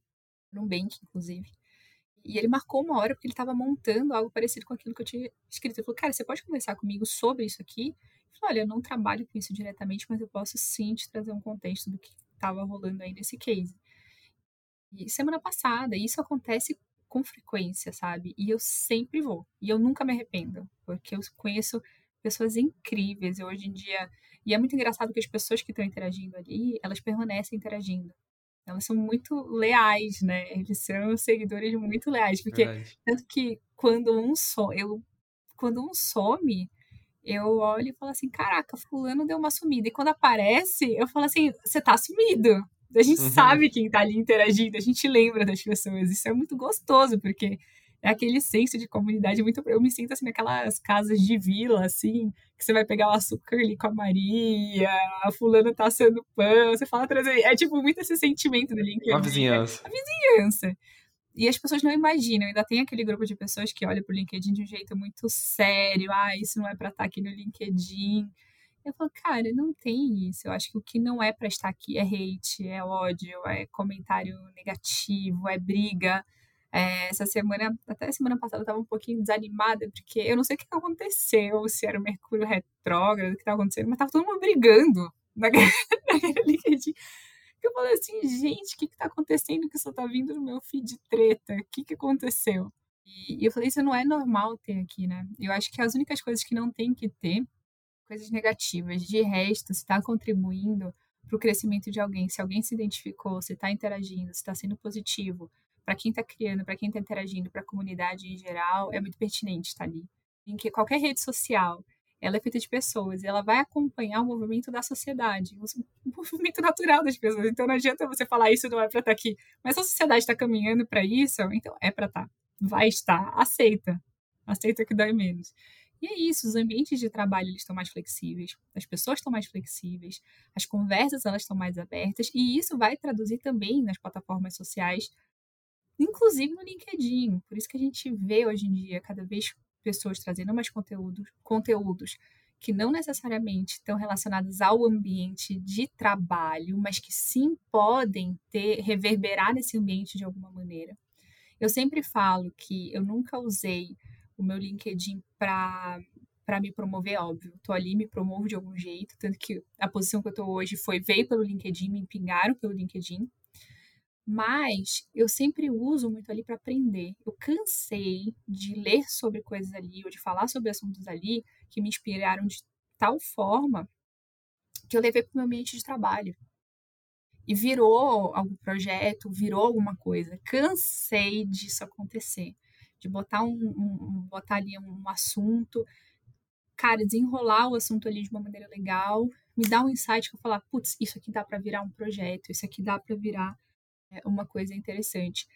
[SPEAKER 2] num bank, inclusive. E ele marcou uma hora porque ele estava montando algo parecido com aquilo que eu tinha escrito. Ele falou, cara, você pode conversar comigo sobre isso aqui? Eu falei, olha, eu não trabalho com isso diretamente, mas eu posso sim te trazer um contexto do que estava rolando aí nesse case. E semana passada, isso acontece com frequência, sabe? E eu sempre vou. E eu nunca me arrependo, porque eu conheço pessoas incríveis. E hoje em dia. E é muito engraçado que as pessoas que estão interagindo ali, elas permanecem interagindo. Elas são muito leais, né? Eles são seguidores muito leais. Porque,
[SPEAKER 1] Verdade.
[SPEAKER 2] tanto que quando um some, eu, quando um some, eu olho e falo assim: caraca, Fulano deu uma sumida. E quando aparece, eu falo assim: você tá sumido. A gente
[SPEAKER 1] Uhum.
[SPEAKER 2] sabe quem tá ali interagindo, a gente lembra das pessoas. Isso é muito gostoso, porque é aquele senso de comunidade muito. Eu me sinto assim naquelas casas de vila, assim, que você vai pegar o açúcar ali com a Maria, a fulana tá assando pão, você fala trazer. É tipo muito esse sentimento do LinkedIn.
[SPEAKER 1] Uma vizinhança.
[SPEAKER 2] criança. E as pessoas não imaginam, ainda tem aquele grupo de pessoas que olha pro LinkedIn de um jeito muito sério, ah, isso não é para estar aqui no LinkedIn. Eu falo, cara, não tem isso. Eu acho que o que não é para estar aqui é hate, é ódio, é comentário negativo, é briga. É, essa semana, até semana passada, eu tava um pouquinho desanimada, porque eu não sei o que aconteceu, se era o Mercúrio retrógrado, o que tava acontecendo, mas tava todo mundo brigando naquele, naquele LinkedIn. Eu falei assim, gente, o que que tá acontecendo que só tá vindo no meu feed de treta? O que que aconteceu? E, e eu falei, isso não é normal ter aqui, né? Eu acho que as únicas coisas que não tem que ter, coisas negativas. De resto, se está contribuindo para o crescimento de alguém, se alguém se identificou, se está interagindo, se está sendo positivo, para quem está criando, para quem está interagindo, para a comunidade em geral, é muito pertinente estar ali. Em que qualquer rede social, ela é feita de pessoas e ela vai acompanhar o movimento da sociedade, o movimento natural das pessoas. Então não adianta você falar isso não é para estar aqui, mas a sociedade está caminhando para isso, então é para estar, vai estar, aceita, aceita que dói menos. E é isso, os ambientes de trabalho eles estão mais flexíveis, as pessoas estão mais flexíveis, as conversas elas estão mais abertas e isso vai traduzir também nas plataformas sociais, inclusive no LinkedIn. Por isso que a gente vê hoje em dia cada vez pessoas trazendo mais conteúdos, conteúdos que não necessariamente estão relacionados ao ambiente de trabalho, mas que sim podem ter reverberar nesse ambiente de alguma maneira. Eu sempre falo que eu nunca usei o meu LinkedIn para para me promover, óbvio. Tô ali, me promovo de algum jeito, tanto que a posição que eu tô hoje foi veio pelo LinkedIn, me pingaram pelo LinkedIn. Mas eu sempre uso muito ali para aprender. Eu cansei de ler sobre coisas ali ou de falar sobre assuntos ali que me inspiraram de tal forma que eu levei para o meu ambiente de trabalho. E virou algum projeto, virou alguma coisa. Cansei disso acontecer. De botar, um, um, botar ali um assunto, cara, desenrolar o assunto ali de uma maneira legal, me dar um insight que eu falar, putz, isso aqui dá para virar um projeto, isso aqui dá para virar é, uma coisa interessante.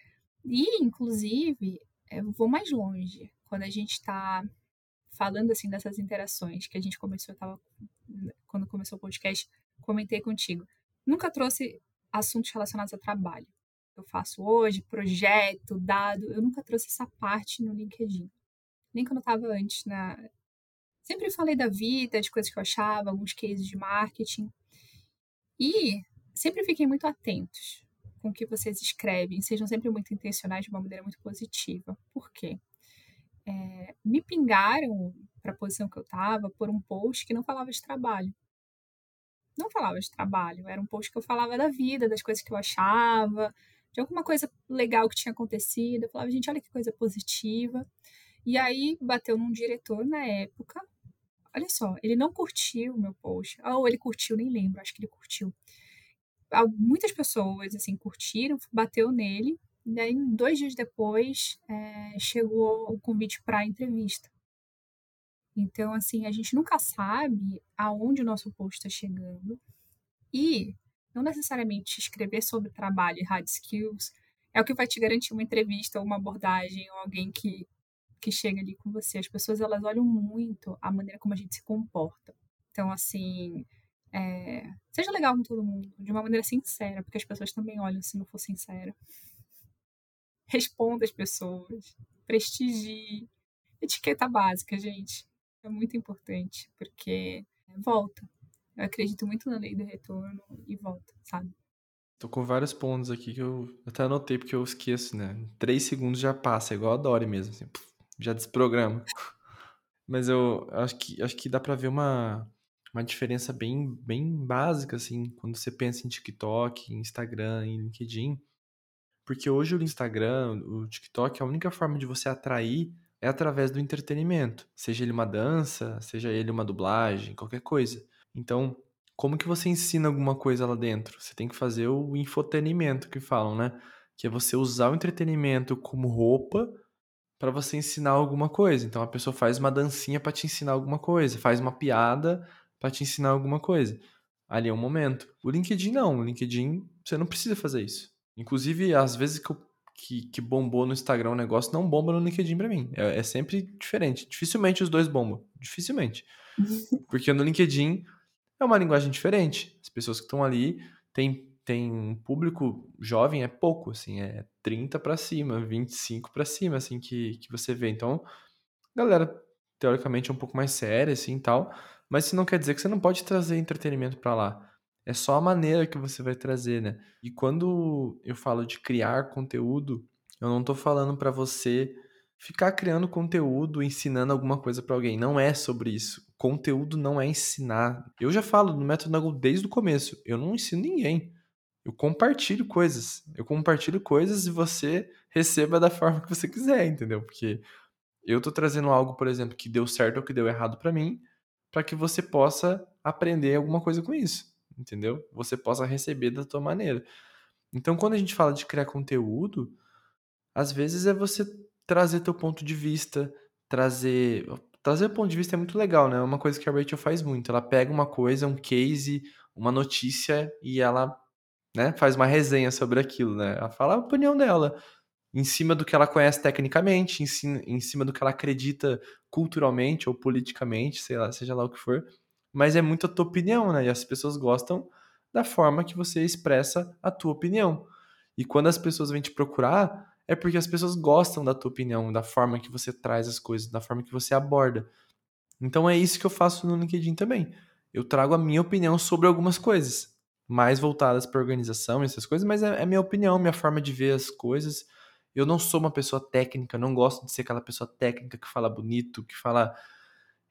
[SPEAKER 2] E, inclusive, eu vou mais longe. Quando a gente está falando assim dessas interações que a gente começou, eu tava, quando começou o podcast, comentei contigo. Nunca trouxe assuntos relacionados a trabalho. Eu faço hoje, projeto, dado, eu nunca trouxe essa parte no LinkedIn. Nem quando eu estava antes na, sempre falei da vida, de coisas que eu achava, alguns cases de marketing. E sempre fiquem muito atentos com o que vocês escrevem, sejam sempre muito intencionais de uma maneira muito positiva. Por quê? É, me pingaram para a posição que eu estava por um post que não falava de trabalho. Não falava de trabalho, era um post que eu falava da vida, das coisas que eu achava, de alguma coisa legal que tinha acontecido. Eu falava, gente, olha que coisa positiva. E aí bateu num diretor na época. Olha só, ele não curtiu o meu post. Ou ele curtiu, nem lembro, acho que ele curtiu. Muitas pessoas, assim, curtiram, bateu nele. E aí, dois dias depois, é, chegou o convite para a entrevista. Então, assim, a gente nunca sabe aonde o nosso post está chegando. E não necessariamente escrever sobre trabalho e hard skills é o que vai te garantir uma entrevista ou uma abordagem ou alguém que, que chega ali com você. As pessoas, elas olham muito a maneira como a gente se comporta. Então, assim, é, seja legal com todo mundo, de uma maneira sincera, porque as pessoas também olham se não for sincera. Responda as pessoas, prestigie. Etiqueta básica, gente. É muito importante, porque volta. Eu acredito muito na lei do retorno e volta, sabe?
[SPEAKER 1] Tô com vários pontos aqui que eu até anotei porque eu esqueço, né? Em três segundos já passa, igual a Dory mesmo, assim, já desprograma. *laughs* Mas eu acho que, acho que dá pra ver uma, uma diferença bem, bem básica, assim, quando você pensa em TikTok, Instagram, em LinkedIn. Porque hoje o Instagram, o TikTok, a única forma de você atrair é através do entretenimento. Seja ele uma dança, seja ele uma dublagem, qualquer coisa. Então, como que você ensina alguma coisa lá dentro? Você tem que fazer o infotenimento que falam, né? Que é você usar o entretenimento como roupa para você ensinar alguma coisa. Então a pessoa faz uma dancinha para te ensinar alguma coisa, faz uma piada para te ensinar alguma coisa. Ali é um momento. O LinkedIn não, o LinkedIn você não precisa fazer isso. Inclusive, às vezes que, eu, que, que bombou no Instagram um negócio, não bomba no LinkedIn para mim. É, é sempre diferente. Dificilmente os dois bombam. Dificilmente. *laughs* Porque no LinkedIn é uma linguagem diferente. As pessoas que estão ali têm tem um público jovem é pouco, assim, é 30 para cima, 25 para cima, assim, que, que você vê. Então, galera, teoricamente, é um pouco mais séria, assim, tal, mas isso não quer dizer que você não pode trazer entretenimento para lá. É só a maneira que você vai trazer, né? E quando eu falo de criar conteúdo, eu não tô falando para você ficar criando conteúdo, ensinando alguma coisa para alguém. Não é sobre isso. Conteúdo não é ensinar. Eu já falo no método Nagel desde o começo. Eu não ensino ninguém. Eu compartilho coisas. Eu compartilho coisas e você receba da *laughs* forma que você quiser, entendeu? Porque eu tô trazendo algo, por exemplo, que deu certo ou que deu errado para mim, para que você possa aprender alguma coisa com isso, entendeu? Você possa receber da tua maneira. Então, quando a gente fala de criar conteúdo, às vezes é você trazer teu ponto de vista, trazer. Trazer ponto de vista é muito legal, né? É uma coisa que a Rachel faz muito. Ela pega uma coisa, um case, uma notícia e ela né, faz uma resenha sobre aquilo, né? Ela fala a opinião dela em cima do que ela conhece tecnicamente, em cima do que ela acredita culturalmente ou politicamente, sei lá, seja lá o que for. Mas é muito a tua opinião, né? E as pessoas gostam da forma que você expressa a tua opinião. E quando as pessoas vêm te procurar, é porque as pessoas gostam da tua opinião, da forma que você traz as coisas, da forma que você aborda. Então é isso que eu faço no LinkedIn também. Eu trago a minha opinião sobre algumas coisas, mais voltadas para organização essas coisas, mas é, é minha opinião, minha forma de ver as coisas. Eu não sou uma pessoa técnica, não gosto de ser aquela pessoa técnica que fala bonito, que fala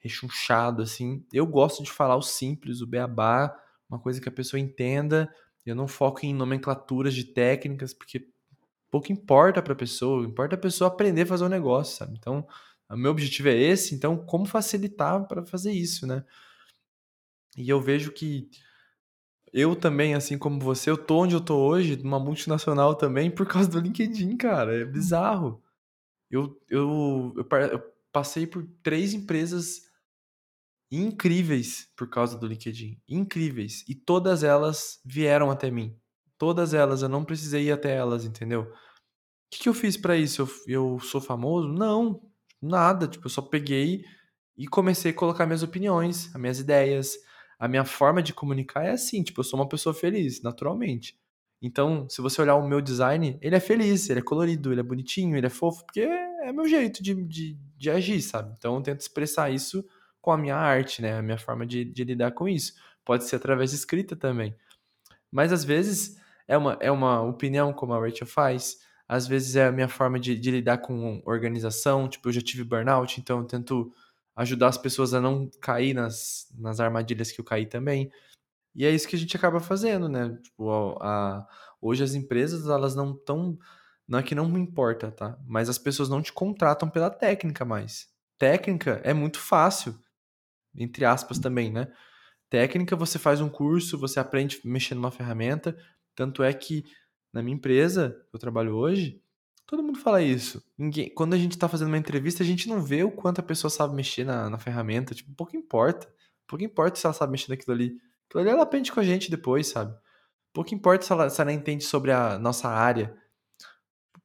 [SPEAKER 1] rechonchado, assim. Eu gosto de falar o simples, o beabá, uma coisa que a pessoa entenda. Eu não foco em nomenclaturas de técnicas, porque pouco importa para a pessoa, importa a pessoa aprender a fazer o negócio, sabe? Então, o meu objetivo é esse, então como facilitar para fazer isso, né? E eu vejo que eu também, assim como você, eu tô onde eu tô hoje, numa multinacional também, por causa do LinkedIn, cara. É bizarro. Eu, eu, eu passei por três empresas incríveis por causa do LinkedIn. Incríveis. E todas elas vieram até mim. Todas elas, eu não precisei ir até elas, entendeu? O que, que eu fiz para isso? Eu, eu sou famoso? Não, nada. Tipo, eu só peguei e comecei a colocar minhas opiniões, as minhas ideias. A minha forma de comunicar é assim, tipo, eu sou uma pessoa feliz, naturalmente. Então, se você olhar o meu design, ele é feliz, ele é colorido, ele é bonitinho, ele é fofo, porque é meu jeito de, de, de agir, sabe? Então, eu tento expressar isso com a minha arte, né? A minha forma de, de lidar com isso. Pode ser através de escrita também. Mas às vezes é uma, é uma opinião como a Rachel faz, às vezes é a minha forma de, de lidar com organização, tipo, eu já tive burnout, então eu tento ajudar as pessoas a não cair nas, nas armadilhas que eu caí também. E é isso que a gente acaba fazendo, né? Tipo, a, a, hoje as empresas, elas não estão. Não é que não me importa, tá? Mas as pessoas não te contratam pela técnica mais. Técnica é muito fácil, entre aspas também, né? Técnica, você faz um curso, você aprende mexer numa ferramenta. Tanto é que na minha empresa, que eu trabalho hoje, todo mundo fala isso. Ninguém, quando a gente está fazendo uma entrevista, a gente não vê o quanto a pessoa sabe mexer na, na ferramenta. Tipo, pouco importa. Pouco importa se ela sabe mexer naquilo ali. Aquilo ali ela aprende com a gente depois, sabe? Pouco importa se ela, se ela entende sobre a nossa área.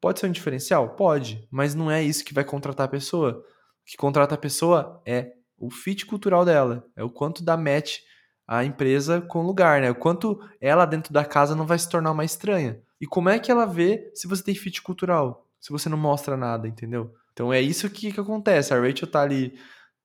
[SPEAKER 1] Pode ser um diferencial? Pode, mas não é isso que vai contratar a pessoa. O que contrata a pessoa é o fit cultural dela, é o quanto dá match a empresa com o lugar, né? O quanto ela dentro da casa não vai se tornar uma estranha. E como é que ela vê se você tem fit cultural? Se você não mostra nada, entendeu? Então é isso que, que acontece. A Rachel tá ali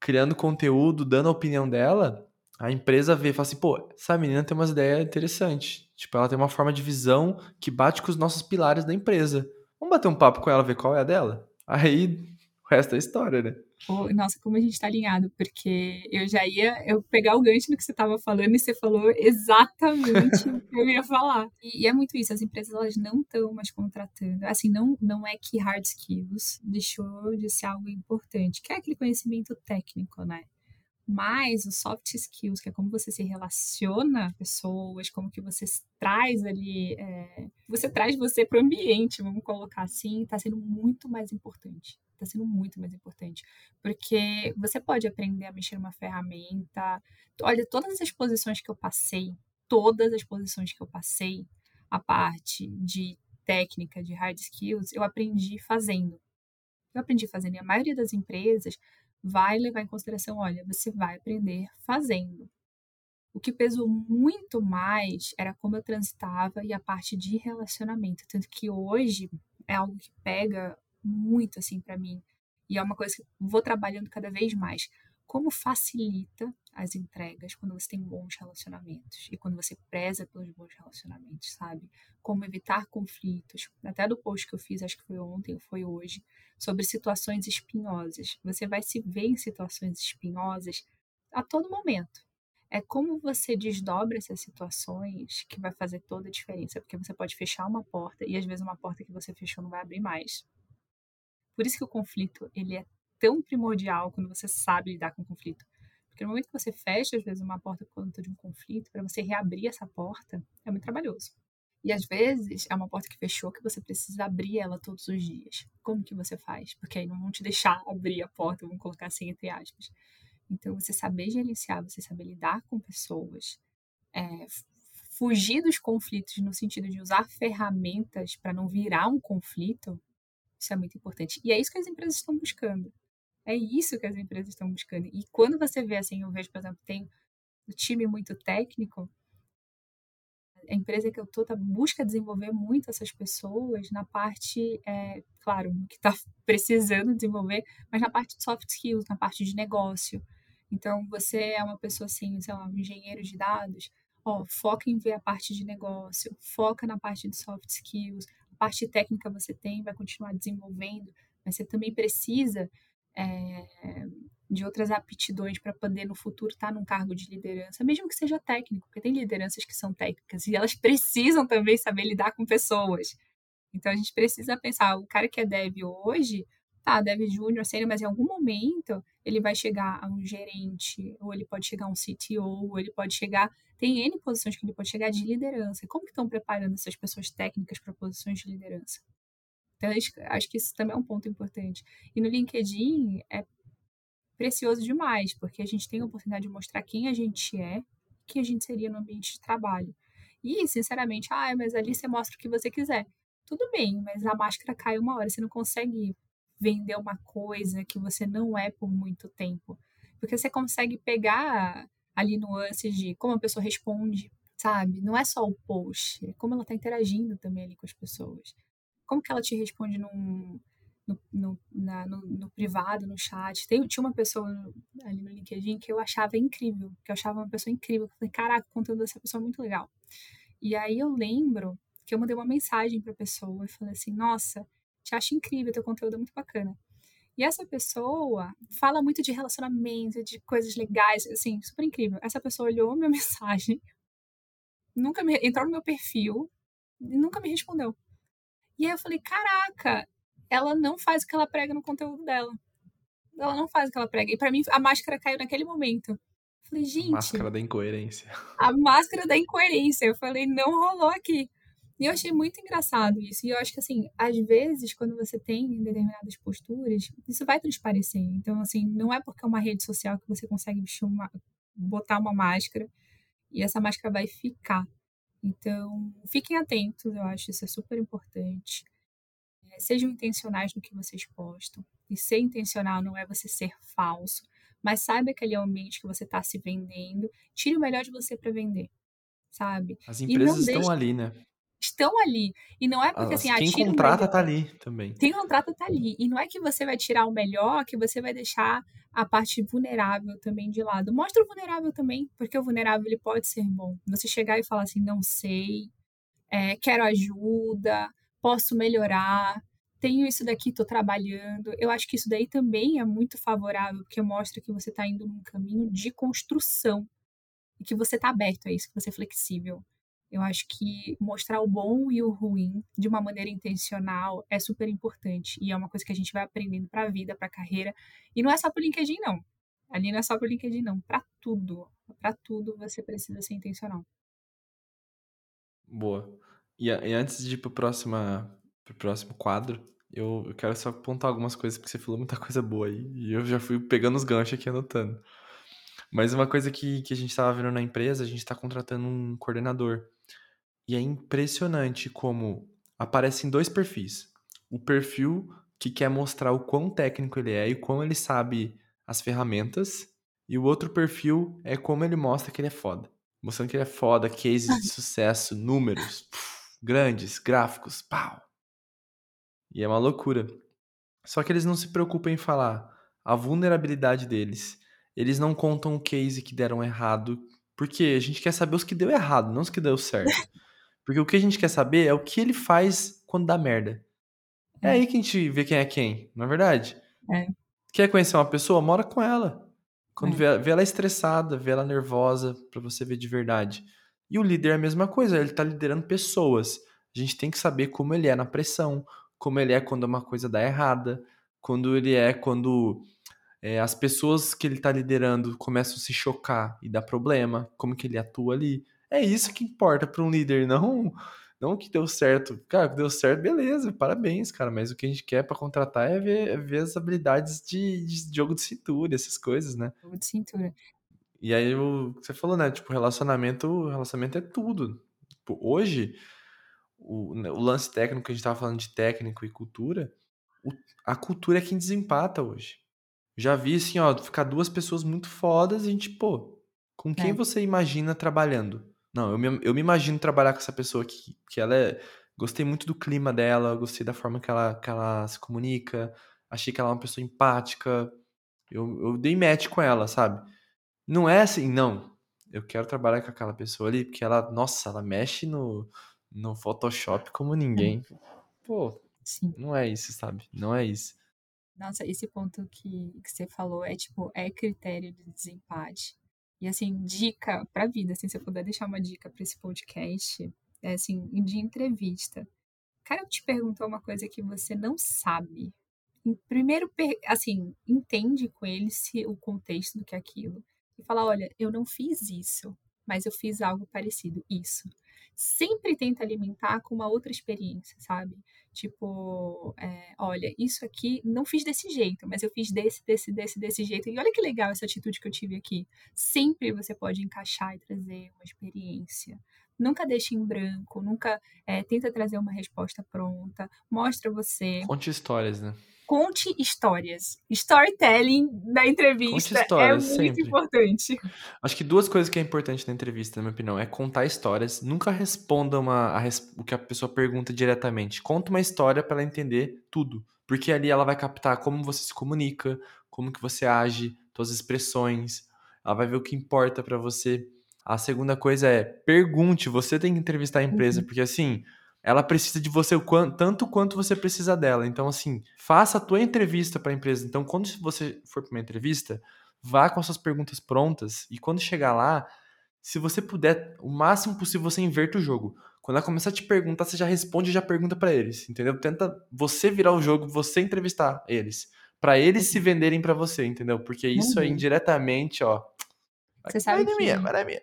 [SPEAKER 1] criando conteúdo, dando a opinião dela, a empresa vê e fala assim, pô, essa menina tem umas ideias interessantes. Tipo, ela tem uma forma de visão que bate com os nossos pilares da empresa. Vamos bater um papo com ela, ver qual é a dela? Aí, o resto é história, né?
[SPEAKER 2] Oh, nossa, como a gente tá alinhado, porque eu já ia eu pegar o gancho do que você estava falando e você falou exatamente o que eu ia falar. *laughs* E, e, é muito isso, as empresas elas não estão mais contratando. Assim, não, não é que hard skills deixou de ser algo importante, que é aquele conhecimento técnico, né? Mas os soft skills, que é como você se relaciona com pessoas, como que você traz ali, é, você traz você para o ambiente, vamos colocar assim, está sendo muito mais importante. Está sendo muito mais importante. Porque você pode aprender a mexer numa ferramenta. Olha, todas as posições que eu passei, todas as posições que eu passei, a parte de técnica, de hard skills, eu aprendi fazendo. Eu aprendi fazendo. E a maioria das empresas vai levar em consideração, olha, você vai aprender fazendo. O que pesou muito mais era como eu transitava e a parte de relacionamento, tanto que hoje é algo que pega muito assim para mim e é uma coisa que vou trabalhando cada vez mais. Como facilita as entregas quando você tem bons relacionamentos e quando você preza pelos bons relacionamentos, sabe? Como evitar conflitos. Até do post que eu fiz, acho que foi ontem ou foi hoje, sobre situações espinhosas. Você vai se ver em situações espinhosas a todo momento. É como você desdobra essas situações que vai fazer toda a diferença, porque você pode fechar uma porta e às vezes uma porta que você fechou não vai abrir mais. Por isso que o conflito, ele é tão primordial quando você sabe lidar com o conflito. Porque no momento que você fecha, às vezes, uma porta por conta de um conflito, para você reabrir essa porta, é muito trabalhoso. E às vezes é uma porta que fechou que você precisa abrir ela todos os dias. Como que você faz? Porque aí não vão te deixar *laughs* abrir a porta, vamos colocar assim entre aspas. Então, você saber gerenciar, você saber lidar com pessoas, é, fugir dos conflitos no sentido de usar ferramentas para não virar um conflito, isso é muito importante. E é isso que as empresas estão buscando. É isso que as empresas estão buscando. E quando você vê assim, eu vejo, por exemplo, tem um time muito técnico, a empresa que eu tô tá, busca desenvolver muito essas pessoas na parte, é, claro, que está *laughs* precisando desenvolver, mas na parte de soft skills, na parte de negócio. Então, você é uma pessoa assim, sei lá, um engenheiro de dados, ó, foca em ver a parte de negócio, foca na parte de soft skills, a parte técnica você tem, vai continuar desenvolvendo, mas você também precisa é, de outras aptidões para poder no futuro estar tá num cargo de liderança, mesmo que seja técnico, porque tem lideranças que são técnicas e elas *laughs* precisam também saber lidar com pessoas. Então a gente precisa pensar, o cara que é dev hoje, tá, dev júnior, sênior, mas em algum momento ele vai chegar a um gerente, ou ele pode chegar a um CTO, ou ele pode chegar, tem N posições que ele pode chegar de liderança. Como que estão preparando essas pessoas técnicas para posições de liderança? Então, acho que isso também é um ponto importante. E no LinkedIn é precioso demais, porque a gente tem a oportunidade de mostrar quem a gente é, quem a gente seria no ambiente de trabalho. E, sinceramente, ah, mas ali você mostra o que você quiser. Tudo bem, mas a máscara cai uma hora, você não consegue vender uma coisa que você não é por muito tempo. Porque você consegue pegar ali nuances de como a pessoa responde, sabe? Não é só o post, é como ela está interagindo também ali com as pessoas como que ela te responde num, no, no, na, no, no, privado, no chat. Tem, tinha uma pessoa ali no LinkedIn que eu achava incrível, que eu achava uma pessoa incrível. Eu falei, caraca, o conteúdo dessa pessoa é muito legal. E aí eu lembro que eu mandei uma mensagem pra pessoa e falei assim: "Nossa, te acho incrível, teu conteúdo é muito bacana". E essa pessoa fala muito de relacionamento, de coisas legais, assim, super incrível. Essa pessoa olhou minha *laughs* mensagem, nunca me entrou no meu perfil e nunca me respondeu. E aí eu falei: "Caraca, ela não faz o que ela prega no conteúdo dela. Ela não faz o que ela prega". E pra mim a máscara caiu naquele momento. Eu falei: "Gente,
[SPEAKER 1] Máscara da incoerência.
[SPEAKER 2] a máscara da incoerência". Eu falei: "Não rolou aqui". E eu achei muito engraçado isso. E eu acho que, assim, às vezes, quando você tem determinadas posturas, isso vai transparecer. Então, assim, não é porque é uma rede social que você consegue uma botar uma máscara e essa máscara vai ficar. Então, fiquem atentos, eu acho isso é super importante. Eh, sejam intencionais no que vocês postam. E ser intencional não é você ser falso, mas saiba que ali é o ambiente que você está se vendendo. Tire o melhor de você para vender, sabe?
[SPEAKER 1] As empresas estão
[SPEAKER 2] deixe
[SPEAKER 1] ali, né?
[SPEAKER 2] Estão ali. E não é porque,
[SPEAKER 1] As
[SPEAKER 2] assim, ah,
[SPEAKER 1] quem
[SPEAKER 2] o
[SPEAKER 1] contrata tá ali também.
[SPEAKER 2] Quem contrata tá ali. E não é que você vai tirar o melhor, que você vai deixar a parte vulnerável também de lado. Mostra o vulnerável também, porque o vulnerável ele pode ser bom. Você chegar e falar assim: "Não sei, eh, quero ajuda, posso melhorar, tenho isso daqui, tô trabalhando". Eu acho que isso daí também é muito favorável, porque mostra que você tá indo num caminho de construção e que você tá aberto a isso, que você é flexível. Eu acho que mostrar o bom e o ruim de uma maneira intencional é super importante e é uma coisa que a gente vai aprendendo pra vida, pra carreira. E não é só para o LinkedIn não. Ali não é só para o LinkedIn não, pra tudo. Pra tudo você precisa ser intencional.
[SPEAKER 1] Boa. E a e antes de ir para o para próximo quadro, eu eu quero só apontar algumas coisas, porque você falou muita *laughs* coisa boa aí, e eu já fui pegando os ganchos aqui anotando. Mas uma coisa que que a gente estava vendo na empresa, a gente tá contratando um coordenador. E é impressionante como aparecem 2 perfis. O perfil que quer mostrar o quão técnico ele é e quão ele sabe as ferramentas, e o outro perfil é como ele mostra que ele é foda. Mostrando que ele é foda, cases de *laughs* sucesso, números, grandes, gráficos, pau. E é uma loucura. Só que eles não se preocupam em falar a vulnerabilidade deles. Eles não contam o case que deram errado, porque a gente quer saber os que deu errado, não os que deu certo. Porque o que a gente quer saber é o que ele faz quando dá merda. É
[SPEAKER 2] É.
[SPEAKER 1] aí que a gente vê quem é quem, não é verdade?
[SPEAKER 2] É.
[SPEAKER 1] Quer conhecer uma pessoa? Mora com ela. Quando
[SPEAKER 2] É.
[SPEAKER 1] vê vê ela estressada, vê ela nervosa, pra você ver de verdade. E o líder é a mesma coisa, ele tá liderando pessoas. A gente tem que saber como ele é na pressão, como ele é quando uma coisa dá errada, quando ele é quando, eh, as pessoas que ele tá liderando começam a se chocar e dá problema, como que ele atua ali. É isso que importa pra um líder, não não que deu certo. Cara, o que deu certo, beleza, parabéns, cara, mas o que a gente quer pra contratar é ver é ver as habilidades de de jogo de cintura, essas coisas, né.
[SPEAKER 2] Jogo de cintura.
[SPEAKER 1] E aí o você falou, né, tipo, relacionamento relacionamento é tudo. Tipo, hoje, o né, o lance técnico que a gente estava falando de técnico e cultura, o a cultura é quem desempata hoje. Já vi assim, ó, ficar 2 pessoas muito fodas e a gente, pô, com quem
[SPEAKER 2] É.
[SPEAKER 1] você imagina trabalhando? Não, eu me eu me imagino trabalhar com essa pessoa aqui, que ela é gostei muito do clima dela, gostei da forma que ela que ela se comunica, achei que ela é uma pessoa empática, eu eu dei match com ela, sabe. Não é assim: "Não, eu quero trabalhar com aquela pessoa ali, porque ela, nossa, ela mexe no no Photoshop como ninguém". *laughs* Pô,
[SPEAKER 2] Sim.
[SPEAKER 1] não é isso, sabe, não é isso.
[SPEAKER 2] Nossa, esse ponto que que você falou é, tipo, é critério de desempate. E, assim, dica pra vida, assim, se eu puder deixar uma dica pra esse podcast, é assim, de entrevista. Cara te perguntou uma coisa que você não sabe, primeiro assim, entende com ele se o contexto do que é aquilo, e fala: "Olha, eu não fiz isso, mas eu fiz algo parecido, isso". Sempre tenta alimentar com uma outra experiência, sabe. Tipo, eh, "Olha, isso aqui não fiz desse jeito, mas eu fiz desse, desse, desse, desse jeito, e olha que legal essa atitude que eu tive aqui". Sempre você pode encaixar e trazer uma experiência. Nunca deixe em branco, nunca, eh, tenta trazer uma resposta pronta, mostra você.
[SPEAKER 1] Conte histórias, né.
[SPEAKER 2] Conte histórias. Storytelling na entrevista é muito
[SPEAKER 1] sempre.
[SPEAKER 2] importante.
[SPEAKER 1] Acho que 2 coisas que é importante na entrevista, na minha opinião, é contar histórias, nunca responda uma a o que a pessoa pergunta diretamente. Conta uma história pra ela entender tudo, porque ali ela vai captar como você se comunica, como que você age, tuas expressões, ela vai ver o que importa pra você. A segunda coisa é pergunte. Você tem que entrevistar a empresa,
[SPEAKER 2] Uhum.
[SPEAKER 1] porque assim, ela precisa de você tanto quanto você precisa dela. Então, assim, faça a tua entrevista para a empresa. Então, quando você for para uma entrevista, vá com as suas perguntas prontas e quando chegar lá, se você puder, o máximo possível você inverta o jogo. Quando ela começar a te perguntar, você já responde e já pergunta para eles, entendeu? Tenta você virar o jogo, você entrevistar eles, Pra eles se venderem pra você, entendeu? Porque isso aí
[SPEAKER 2] Uhum.
[SPEAKER 1] indiretamente, ó, vai
[SPEAKER 2] Você sabe que-
[SPEAKER 1] minha, minha.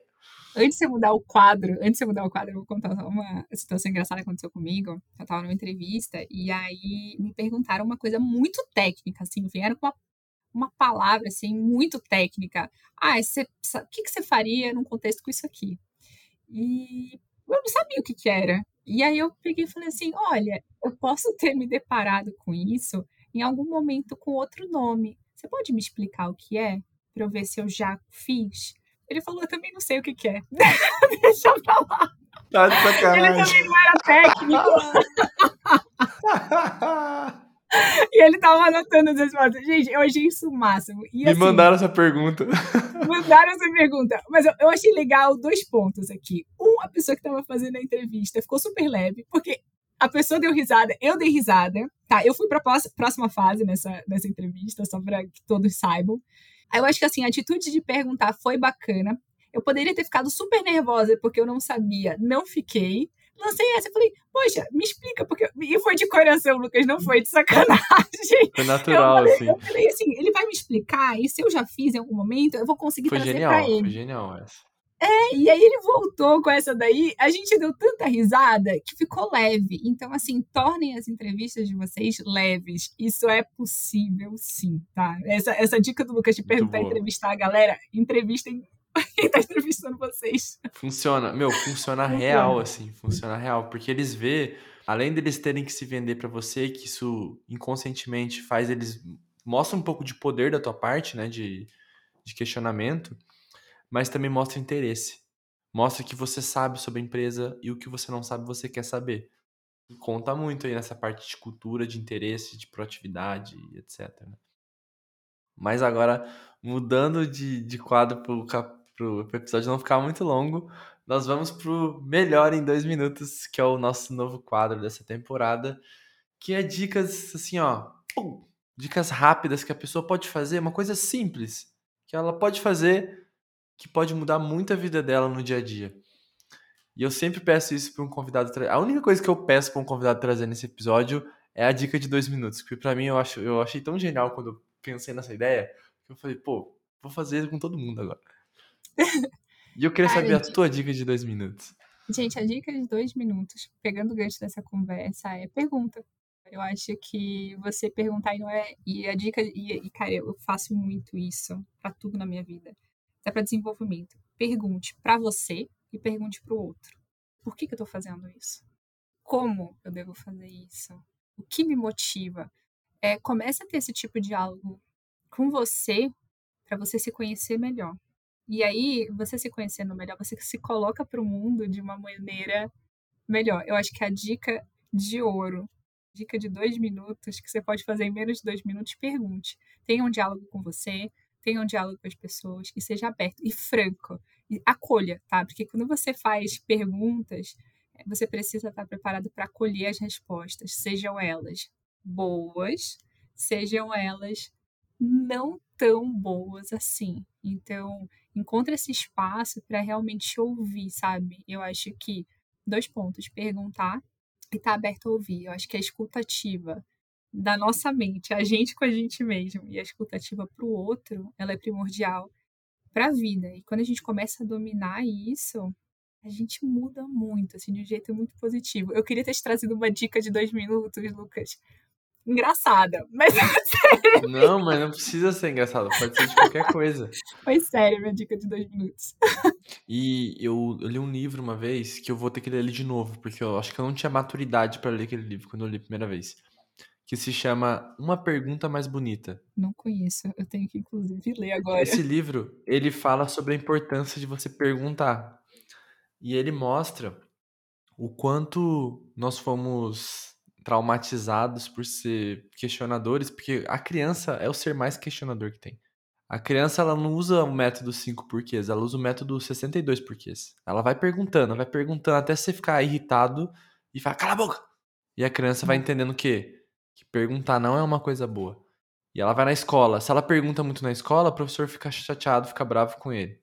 [SPEAKER 2] Antes de você mudar o quadro, antes de você mudar o quadro, eu vou contar uma situação engraçada que aconteceu comigo. Eu tava numa entrevista e aí me perguntaram uma coisa muito técnica, assim, vieram com uma, uma palavra, assim, muito técnica. Ah, o que, que você faria num contexto com isso aqui? E eu não sabia o que que era. E aí eu peguei e falei assim, olha, eu posso ter me deparado com isso em algum momento com outro nome. Você pode me explicar o que é? Pra eu ver se eu já fiz? Ele falou, eu também não sei o que que é. *laughs* Deixa pra lá.
[SPEAKER 1] Tá de
[SPEAKER 2] Ele
[SPEAKER 1] sacanagem.
[SPEAKER 2] também não era técnico. E ele tava anotando as respostas. Gente, eu achei isso o máximo. E
[SPEAKER 1] Me
[SPEAKER 2] assim,
[SPEAKER 1] mandaram essa pergunta.
[SPEAKER 2] mandaram essa pergunta. Mas eu, eu achei legal dois pontos aqui. Um, a pessoa que tava fazendo a entrevista ficou super leve, porque a pessoa deu risada, eu dei risada. Tá, eu fui pra próxima fase nessa, nessa entrevista, só pra que todos saibam. Eu acho que assim, a atitude de perguntar foi bacana. Eu poderia ter ficado super nervosa porque eu não sabia, não fiquei. Lancei essa, eu falei, poxa, me explica, porque. E foi de coração, Lucas, não foi de sacanagem. *laughs*
[SPEAKER 1] Foi natural,
[SPEAKER 2] eu falei,
[SPEAKER 1] assim.
[SPEAKER 2] Eu falei assim, ele vai me explicar, e se eu já fiz em algum momento, eu vou conseguir
[SPEAKER 1] Foi
[SPEAKER 2] trazer
[SPEAKER 1] genial,
[SPEAKER 2] pra
[SPEAKER 1] foi
[SPEAKER 2] ele.
[SPEAKER 1] genial essa.
[SPEAKER 2] E aí ele voltou com essa daí, a gente deu tanta risada que ficou leve. Então, assim, tornem as entrevistas de vocês leves. Isso é possível, sim, tá? Essa, essa dica do Lucas de perguntar entrevistar a galera, entrevistem *laughs* quem tá entrevistando vocês.
[SPEAKER 1] Funciona, meu, funciona real, assim, funciona real. Porque eles vê, além deles terem que se vender pra você, que isso inconscientemente faz eles. Mostra um pouco de poder da tua parte, né? De, de questionamento, mas também mostra interesse. Mostra que você sabe sobre a empresa e o que você não sabe você quer saber. Conta muito aí nessa parte de cultura, de interesse, de proatividade, etc. né? Mas agora, mudando de, de quadro pro, pro episódio não ficar muito longo, nós vamos pro Melhor em Dois Minutos, que é o nosso novo quadro dessa temporada, que é dicas assim, ó, pum, dicas rápidas que a pessoa pode fazer, uma coisa simples, que ela pode fazer, que pode mudar muito a vida dela no dia a dia. E eu sempre peço isso para um convidado. Tra... A única coisa que eu peço para um convidado trazer nesse episódio é a dica de dois minutos. Porque para mim eu, acho, eu achei tão genial quando eu pensei nessa ideia que eu falei, pô, vou fazer com todo mundo agora. E eu queria
[SPEAKER 2] Cara,
[SPEAKER 1] saber a tua dica de dois minutos.
[SPEAKER 2] Gente, a dica de dois minutos, pegando o gancho dessa conversa, é pergunta. Eu acho que você perguntar e não é. E a dica. E, e, cara, eu faço muito isso pra tudo na minha vida. Até pra desenvolvimento. Pergunte pra você e pergunte pro outro. Por que, que eu tô fazendo isso? Como eu devo fazer isso? O que me motiva? É, comece a ter esse tipo de diálogo com você pra você se conhecer melhor. E aí, você se conhecendo melhor, você se coloca para o mundo de uma maneira melhor. Eu acho que a dica de ouro, dica de dois minutos, que você pode fazer em menos de dois minutos, pergunte. Tenha um diálogo com você, tenha um diálogo com as pessoas e seja aberto e franco. E acolha, tá? Porque quando você faz perguntas, eh, você precisa estar preparado para acolher as respostas, sejam elas boas, sejam elas não tão boas assim. Então, encontre esse espaço para realmente ouvir, sabe? Eu acho que dois pontos: perguntar e estar aberto a ouvir. Eu acho que a escutativa da nossa mente, a gente com a gente mesmo, e a escutativa para o outro, ela é primordial para a vida. E quando a gente começa a dominar isso, a gente muda muito, assim, de um jeito muito positivo. Eu queria ter te trazido uma dica de dois minutos, Lucas. Engraçada, *laughs* mas
[SPEAKER 1] Não, mas não precisa ser engraçado, pode ser de qualquer coisa.
[SPEAKER 2] foi sério minha dica de dois minutos.
[SPEAKER 1] E eu, eu li um livro uma vez que eu vou ter que ler ele de novo, porque eu acho que eu não tinha maturidade para ler aquele livro quando eu li a primeira vez. Que se chama Uma Pergunta Mais Bonita.
[SPEAKER 2] Não conheço, eu tenho que inclusive ler agora.
[SPEAKER 1] Esse livro, ele fala sobre a importância de você perguntar. E ele mostra o quanto nós fomos traumatizados por ser questionadores, porque a criança é o ser mais questionador que tem. A criança ela não usa o método 5 porquês, ela usa o método 62 porquês. Ela vai perguntando, vai perguntando até você ficar irritado e falar, cala a boca! E a criança vai entendendo o quê? Que perguntar não é uma coisa boa. E ela vai na escola. Se ela pergunta muito na escola, o professor fica chateado, fica bravo com ele.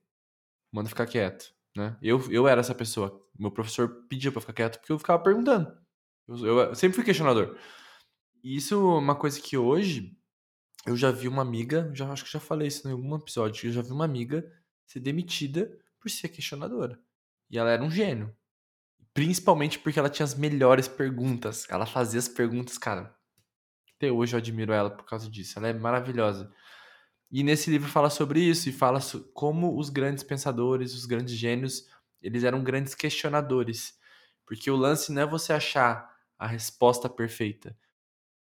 [SPEAKER 1] Manda ficar quieto, né? Eu, eu era essa pessoa. Meu professor pedia pra ficar quieto porque eu ficava perguntando. Eu, eu sempre fui questionador. E isso é uma coisa que hoje eu já vi uma amiga, já acho que já falei isso em algum episódio, eu já vi uma amiga ser demitida por ser questionadora. E ela era um gênio. Principalmente porque ela tinha as melhores perguntas. Ela fazia as perguntas, cara. Até hoje eu admiro ela por causa disso. Ela é maravilhosa. E nesse livro fala sobre isso e fala como os grandes pensadores, os grandes gênios, eles eram grandes questionadores. Porque o lance não é você achar a resposta perfeita.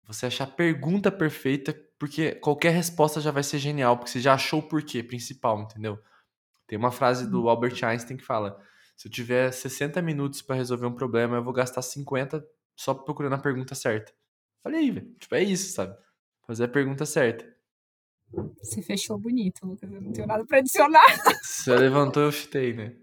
[SPEAKER 1] Você achar a pergunta perfeita, porque qualquer resposta já vai ser genial, porque você já achou o porquê principal, entendeu? Tem uma frase do Albert Einstein que fala: se eu tiver 60 minutos para resolver um problema, eu vou gastar 50 só procurando a pergunta certa. Falei velho. Tipo, é isso, sabe? Fazer a pergunta certa.
[SPEAKER 2] Você fechou bonito, Lucas. Eu não tenho nada pra adicionar. *laughs*
[SPEAKER 1] Você levantou, eu chutei, né?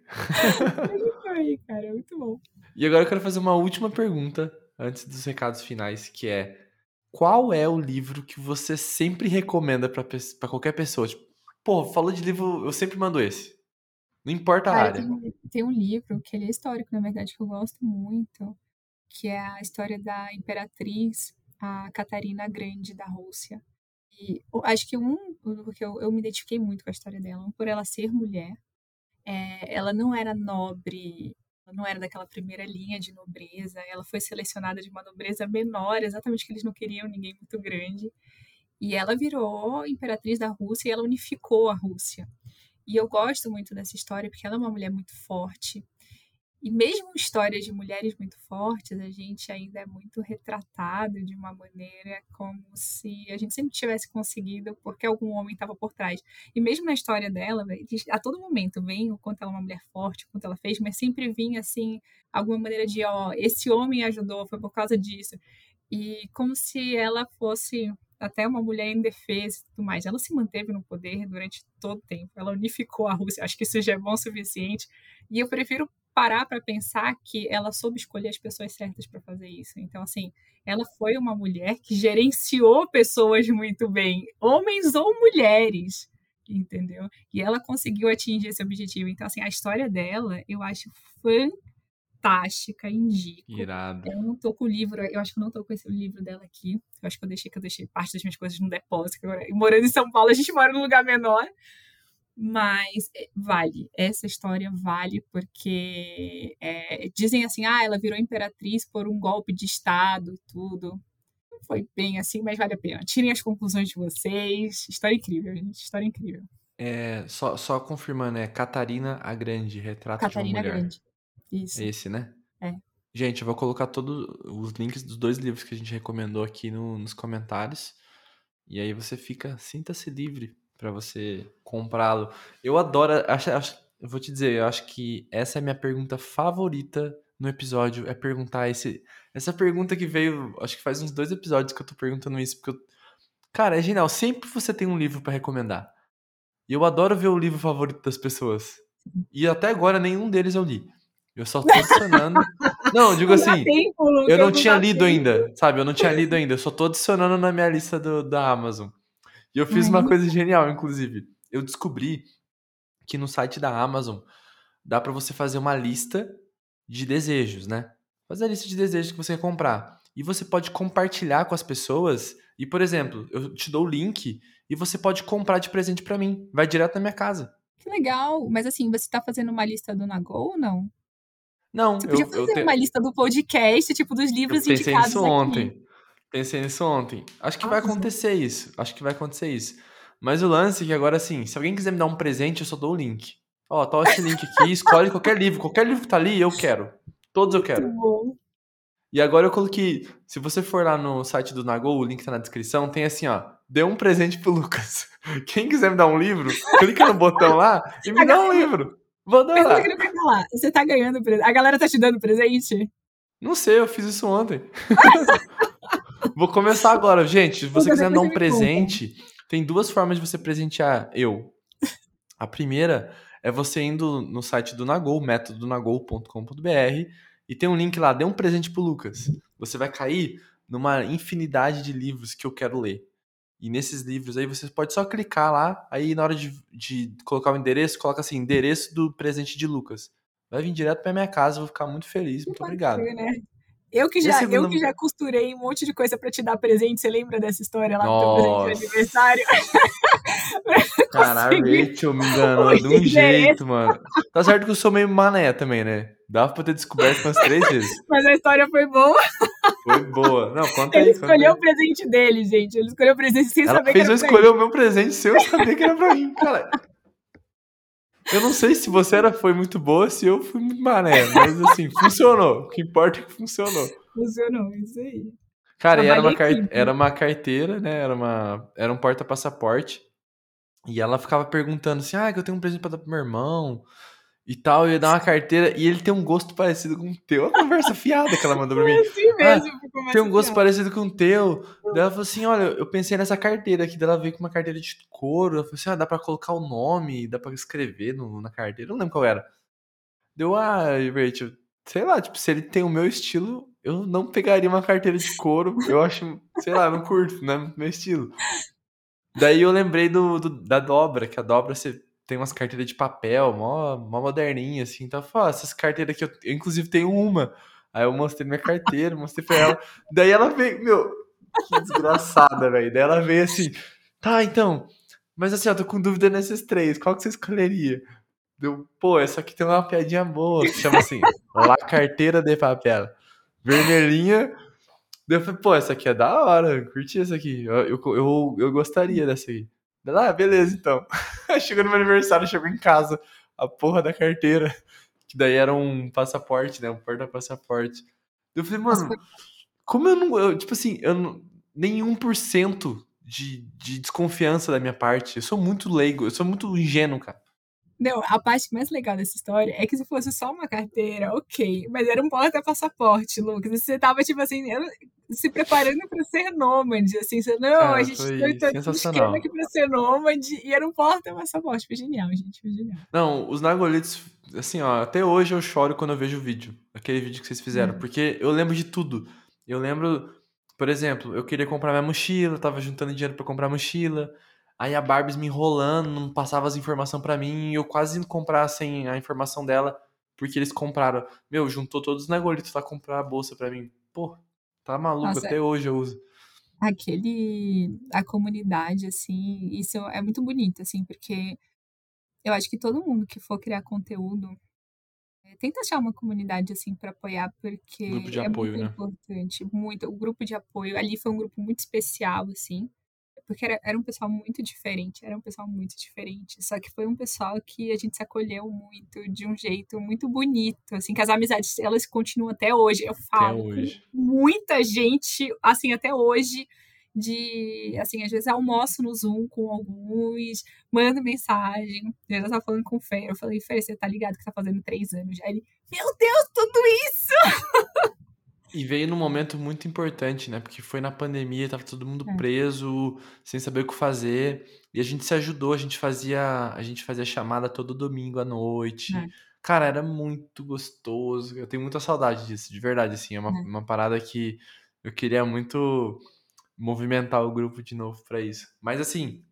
[SPEAKER 2] aí, cara. Muito bom.
[SPEAKER 1] E agora eu quero fazer uma última pergunta antes dos recados finais, que é qual é o livro que você sempre recomenda para qualquer pessoa? Tipo, pô, falou de livro, eu sempre mando esse. Não importa a
[SPEAKER 2] Cara,
[SPEAKER 1] área.
[SPEAKER 2] tem, tem um livro que ele é histórico, na verdade, que eu gosto muito, que é a história da imperatriz, a Catarina Grande da Rússia. E acho que um, porque eu, eu me identifiquei muito com a história dela, por ela ser mulher, é, ela não era nobre ela não era daquela primeira linha de nobreza, ela foi selecionada de uma nobreza menor, exatamente porque eles não queriam ninguém muito grande. E ela virou imperatriz da Rússia e ela unificou a Rússia. E eu gosto muito dessa história porque ela é uma mulher muito forte, e mesmo histórias de mulheres muito fortes, a gente ainda é muito retratado de uma maneira como se a gente sempre tivesse conseguido porque algum homem estava por trás. E mesmo na história dela, a todo momento vem o quanto ela é uma mulher forte, o quanto ela fez, mas sempre vinha assim, alguma maneira de, ó, esse homem ajudou, foi por causa disso. E como se ela fosse até uma mulher indefesa e tudo mais. Ela se manteve no poder durante todo o tempo. Ela unificou a Rússia. Acho que isso já é bom o suficiente. E eu prefiro parar para pensar que ela soube escolher as pessoas certas para fazer isso. Então, assim, ela foi uma mulher que gerenciou pessoas muito bem, homens ou mulheres, entendeu? E ela conseguiu atingir esse objetivo. Então, assim, a história dela eu acho fantástica, indico.
[SPEAKER 1] Irado.
[SPEAKER 2] Eu não tô com o livro, eu acho que eu não tô com esse livro dela aqui. Eu acho que eu deixei que eu deixei parte das minhas coisas no depósito. Morando em São Paulo, a gente mora num lugar menor. Mas eh, vale, essa história vale porque é, dizem assim, ah, ela virou imperatriz por um golpe de Estado e tudo. Não foi bem assim, mas vale a pena. Tirem as conclusões de vocês. História incrível, gente. História incrível.
[SPEAKER 1] É, só, só confirmando, é Catarina a Grande, Retrato Catarina de uma Mulher. Grande.
[SPEAKER 2] Isso.
[SPEAKER 1] É esse, né?
[SPEAKER 2] É.
[SPEAKER 1] Gente, eu vou colocar todos os links dos dois livros que a gente recomendou aqui no, nos comentários. E aí você fica, sinta-se livre para você comprá-lo. Eu adoro, acho, acho, eu vou te dizer, eu acho que essa é a minha pergunta favorita no episódio, é perguntar esse, essa pergunta que veio, acho que faz uns dois episódios que eu tô perguntando isso, porque eu, cara, é genial, sempre você tem um livro para recomendar. E eu adoro ver o livro favorito das pessoas. E até agora nenhum deles eu li. Eu só tô adicionando. *laughs* Não, digo assim, tempo, eu não tinha lido tempo. ainda, sabe? Eu não tinha lido ainda, eu só tô adicionando na minha lista do, da Amazon. E eu fiz uma uhum. coisa genial, inclusive. Eu descobri que no site da Amazon dá para você fazer uma lista de desejos, né? Fazer a lista de desejos que você quer comprar. E você pode compartilhar com as pessoas. E, por exemplo, eu te dou o link e você pode comprar de presente para mim. Vai direto na minha casa.
[SPEAKER 2] Que legal. Mas assim, você tá fazendo uma lista do Nago ou não?
[SPEAKER 1] Não,
[SPEAKER 2] Você podia
[SPEAKER 1] eu,
[SPEAKER 2] fazer
[SPEAKER 1] eu te...
[SPEAKER 2] uma lista do podcast, tipo, dos livros
[SPEAKER 1] eu pensei
[SPEAKER 2] indicados
[SPEAKER 1] nisso
[SPEAKER 2] aqui.
[SPEAKER 1] Pensei nisso ontem. Acho que vai acontecer isso. Acho que vai acontecer isso. Mas o lance é que agora, assim, se alguém quiser me dar um presente, eu só dou o link. Ó, tá esse link aqui, *laughs* escolhe qualquer livro. Qualquer livro que tá ali, eu quero. Todos eu quero. E agora eu coloquei, se você for lá no site do Nago, o link tá na descrição, tem assim, ó, dê um presente pro *laughs* Lucas. Quem quiser me dar um livro, clica no botão lá e me dá um livro. Vou dar lá.
[SPEAKER 2] lá. Você tá ganhando presente. A galera tá te dando presente?
[SPEAKER 1] Não sei, eu fiz isso ontem. *laughs* Vou começar agora, gente. Se você quiser dar um presente, Tem duas formas de você presentear eu. A primeira é você indo no site do Nagol, métodonagol.com.br, e tem um link lá, dê um presente pro Lucas. Você vai cair numa infinidade de livros que eu quero ler. E nesses livros aí você pode só clicar lá, aí na hora de, de colocar o endereço, coloca assim, endereço do presente de Lucas. Vai vir direto pra minha casa, vou ficar muito feliz, muito obrigado.
[SPEAKER 2] Ser, né? Eu que, já, eu que já costurei um monte de coisa para te dar presente. Você lembra dessa história lá
[SPEAKER 1] Nossa.
[SPEAKER 2] do teu presente de aniversário? *laughs*
[SPEAKER 1] Caralho, Rachel me enganou de um jeito, mano. Tá certo que eu sou meio mané também, né? Dava pra ter descoberto umas três vezes.
[SPEAKER 2] Mas a história foi boa.
[SPEAKER 1] Foi boa. Não, conta
[SPEAKER 2] Ele
[SPEAKER 1] aí.
[SPEAKER 2] escolheu o presente dele, gente. Ele escolheu o presente sem
[SPEAKER 1] Ela
[SPEAKER 2] saber
[SPEAKER 1] fez
[SPEAKER 2] que
[SPEAKER 1] eu
[SPEAKER 2] era pra
[SPEAKER 1] escolher o meu presente sem eu saber que era pra mim, cara. Eu não sei se você era, foi muito boa, se eu fui muito mané, mas assim, *laughs* funcionou. O que importa é que funcionou.
[SPEAKER 2] Funcionou, isso aí.
[SPEAKER 1] Cara, e era uma, era uma carteira, né? Era, uma, era um porta-passaporte. E ela ficava perguntando assim: ah, que eu tenho um presente pra dar pro meu irmão e tal. Eu ia dar uma carteira e ele tem um gosto parecido com o teu. A conversa fiada que ela mandou pra mim. *laughs*
[SPEAKER 2] Assim mesmo. ficou mais
[SPEAKER 1] Tem um gosto
[SPEAKER 2] social.
[SPEAKER 1] parecido com o teu. Daí ela falou assim: olha, eu pensei nessa carteira aqui. Daí ela veio com uma carteira de couro. Ela falou assim: ah, dá pra colocar o nome, dá pra escrever no- na carteira. Eu não lembro qual era. Deu, ah, Rachel, sei lá, tipo, se ele tem o meu estilo, eu não pegaria uma carteira de couro. Eu acho, sei lá, não curto, não é meu estilo. Daí eu lembrei do, do- da dobra, que a dobra você tem umas carteiras de papel, mó, mó moderninha, assim. Então, eu falei, ah, essas carteiras aqui, eu, eu inclusive tenho uma. Aí eu mostrei minha carteira, *laughs* mostrei pra ela. Daí ela veio, meu, que desgraçada, velho. Daí ela veio assim, tá, então, mas assim, eu tô com dúvida nesses três, qual que você escolheria? Deu, pô, essa aqui tem uma piadinha boa, que chama assim, La Carteira de Papel. Vermelhinha. Daí eu falei, pô, essa aqui é da hora, curti essa aqui. Eu, eu, eu, eu gostaria dessa. Daí, ela, ah, beleza, então. *laughs* Chegou no meu aniversário, chegou em casa, a porra da carteira. Que daí era um passaporte, né? Um porta-passaporte. Eu falei, mano, como eu não. eu, tipo assim, eu não. Nem 1% de, de desconfiança da minha parte. Eu sou muito leigo, eu sou muito ingênuo, cara.
[SPEAKER 2] Não, a parte mais legal dessa história é que se fosse só uma carteira, ok. Mas era um porta-passaporte, Lucas. E você tava, tipo assim, se preparando pra ser nômade. Assim, você, não,
[SPEAKER 1] Cara,
[SPEAKER 2] a gente
[SPEAKER 1] foi sensacional.
[SPEAKER 2] esquema aqui pra ser nômade. E era um porta-passaporte. Foi genial, gente. Foi genial.
[SPEAKER 1] Não, os Nagolitos, assim, ó, até hoje eu choro quando eu vejo o vídeo. Aquele vídeo que vocês fizeram.
[SPEAKER 2] Hum.
[SPEAKER 1] Porque eu lembro de tudo. Eu lembro, por exemplo, eu queria comprar minha mochila, tava juntando dinheiro pra comprar mochila. Aí a Barbies me enrolando, não passava as informações pra mim. E eu quase indo comprar sem a informação dela, porque eles compraram. Meu, juntou todos os Nagolitos lá comprar a bolsa pra mim. Pô, tá maluco,
[SPEAKER 2] Nossa,
[SPEAKER 1] até hoje eu uso.
[SPEAKER 2] aquele a comunidade assim isso é muito bonito assim porque eu acho que todo mundo que for criar conteúdo eh, tenta achar uma comunidade assim para apoiar porque
[SPEAKER 1] Grupo de
[SPEAKER 2] é
[SPEAKER 1] apoio,
[SPEAKER 2] muito
[SPEAKER 1] né?
[SPEAKER 2] importante muito o grupo de apoio ali foi um grupo muito especial assim porque era, era um pessoal muito diferente era um pessoal muito diferente só que foi um pessoal que a gente se acolheu muito de um jeito muito bonito assim que as amizades elas continuam até hoje eu falo com
[SPEAKER 1] hoje.
[SPEAKER 2] muita gente, assim, até hoje, de, assim, às vezes almoço no Zoom com alguns, mando mensagem, eu já tava falando com o Fer, eu falei, Fer, você tá ligado que tá fazendo três anos já? Ele, meu Deus, tudo isso! *laughs*
[SPEAKER 1] E veio num momento muito importante, né? Porque foi na pandemia, tava todo mundo
[SPEAKER 2] É.
[SPEAKER 1] preso, sem saber o que fazer. E a gente se ajudou, a gente fazia, a gente fazia chamada todo domingo à noite.
[SPEAKER 2] É.
[SPEAKER 1] Cara, era muito gostoso. Eu tenho muita saudade disso, de verdade, assim. É uma,
[SPEAKER 2] É.
[SPEAKER 1] uma parada que eu queria muito movimentar o grupo de novo pra isso. Mas assim,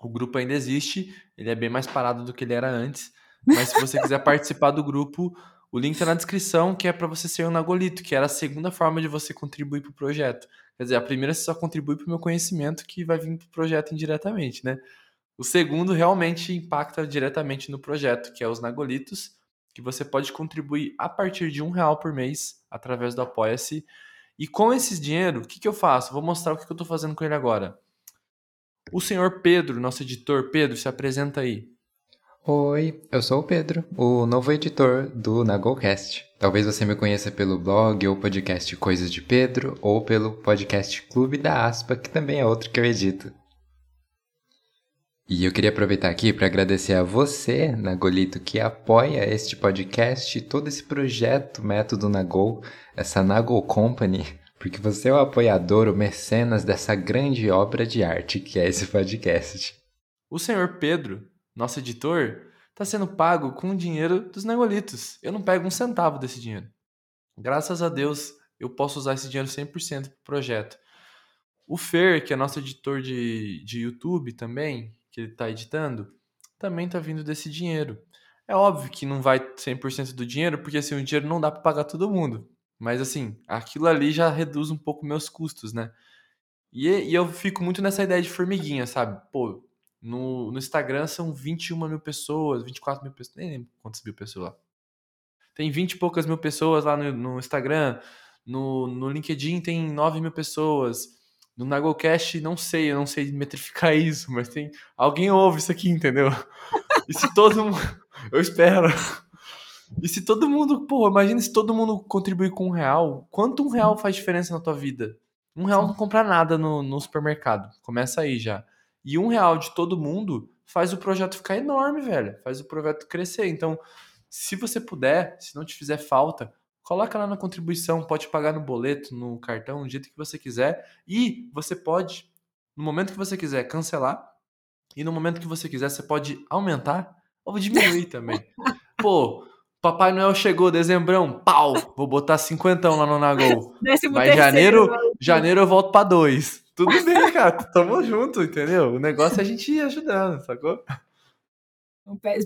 [SPEAKER 1] o grupo ainda existe, ele é bem mais parado do que ele era antes. Mas se você quiser *laughs* participar do grupo, o link tá na descrição, que é para você ser um Nagolito, que era a segunda forma de você contribuir pro projeto. Quer dizer, a primeira você só contribui pro meu conhecimento, que vai vir pro projeto indiretamente, né? O segundo realmente impacta diretamente no projeto, que é os Nagolitos, que você pode contribuir a partir de um real por mês, através do Apoia-se. E com esse dinheiro, o que, que eu faço? Vou mostrar o que, que eu tô fazendo com ele agora. O senhor Pedro, nosso editor, Pedro, se apresenta aí.
[SPEAKER 3] Oi, eu sou o Pedro, o novo editor do Nagolcast. Talvez você me conheça pelo blog ou podcast Coisas de Pedro, ou pelo podcast Clube da Aspa, que também é outro que eu edito. E eu queria aproveitar aqui para agradecer a você, Nagolito, que apoia este podcast e todo esse projeto Método Nagol, essa Nagol Company, porque você é o apoiador, o mecenas dessa grande obra de arte que é esse podcast.
[SPEAKER 1] O senhor Pedro, nosso editor, está sendo pago com o dinheiro dos negolitos. Eu não pego um centavo desse dinheiro. Graças a Deus, eu posso usar esse dinheiro 100% para o projeto. O Fer, que é nosso editor de, de YouTube também, que ele está editando, também está vindo desse dinheiro. É óbvio que não vai 100% do dinheiro, porque assim, o dinheiro não dá para pagar todo mundo. Mas assim, aquilo ali já reduz um pouco meus custos, né? E, e eu fico muito nessa ideia de formiguinha, sabe? Pô, no, no Instagram são 21 mil pessoas, 24 mil pessoas, nem lembro quantas mil pessoas lá. Tem 20 e poucas mil pessoas lá no, no Instagram. No, no LinkedIn tem 9 mil pessoas. No Nagocast, não sei, eu não sei metrificar *laughs* isso, mas tem. Alguém ouve isso aqui, entendeu? E se todo mundo. *laughs* Eu espero. E se todo mundo. Pô, imagina se todo mundo contribuir com um real. Quanto um real faz diferença na tua vida? Um real não compra nada no, no supermercado. Começa aí já. E um real de todo mundo faz o projeto ficar enorme, velho. Faz o projeto crescer. Então, se você puder, se não te fizer falta, coloca lá na contribuição. Pode pagar no boleto, no cartão, do jeito que você quiser. E você pode, no momento que você quiser, cancelar. E no momento que você quiser, você pode aumentar ou diminuir *laughs* também. Pô, Papai Noel chegou, dezembrão, pau, vou botar cinquentão lá no Nagol. Mas janeiro, janeiro eu volto pra dois. Tudo bem, cara, tamo junto, entendeu? O negócio é a gente ir ajudando, sacou?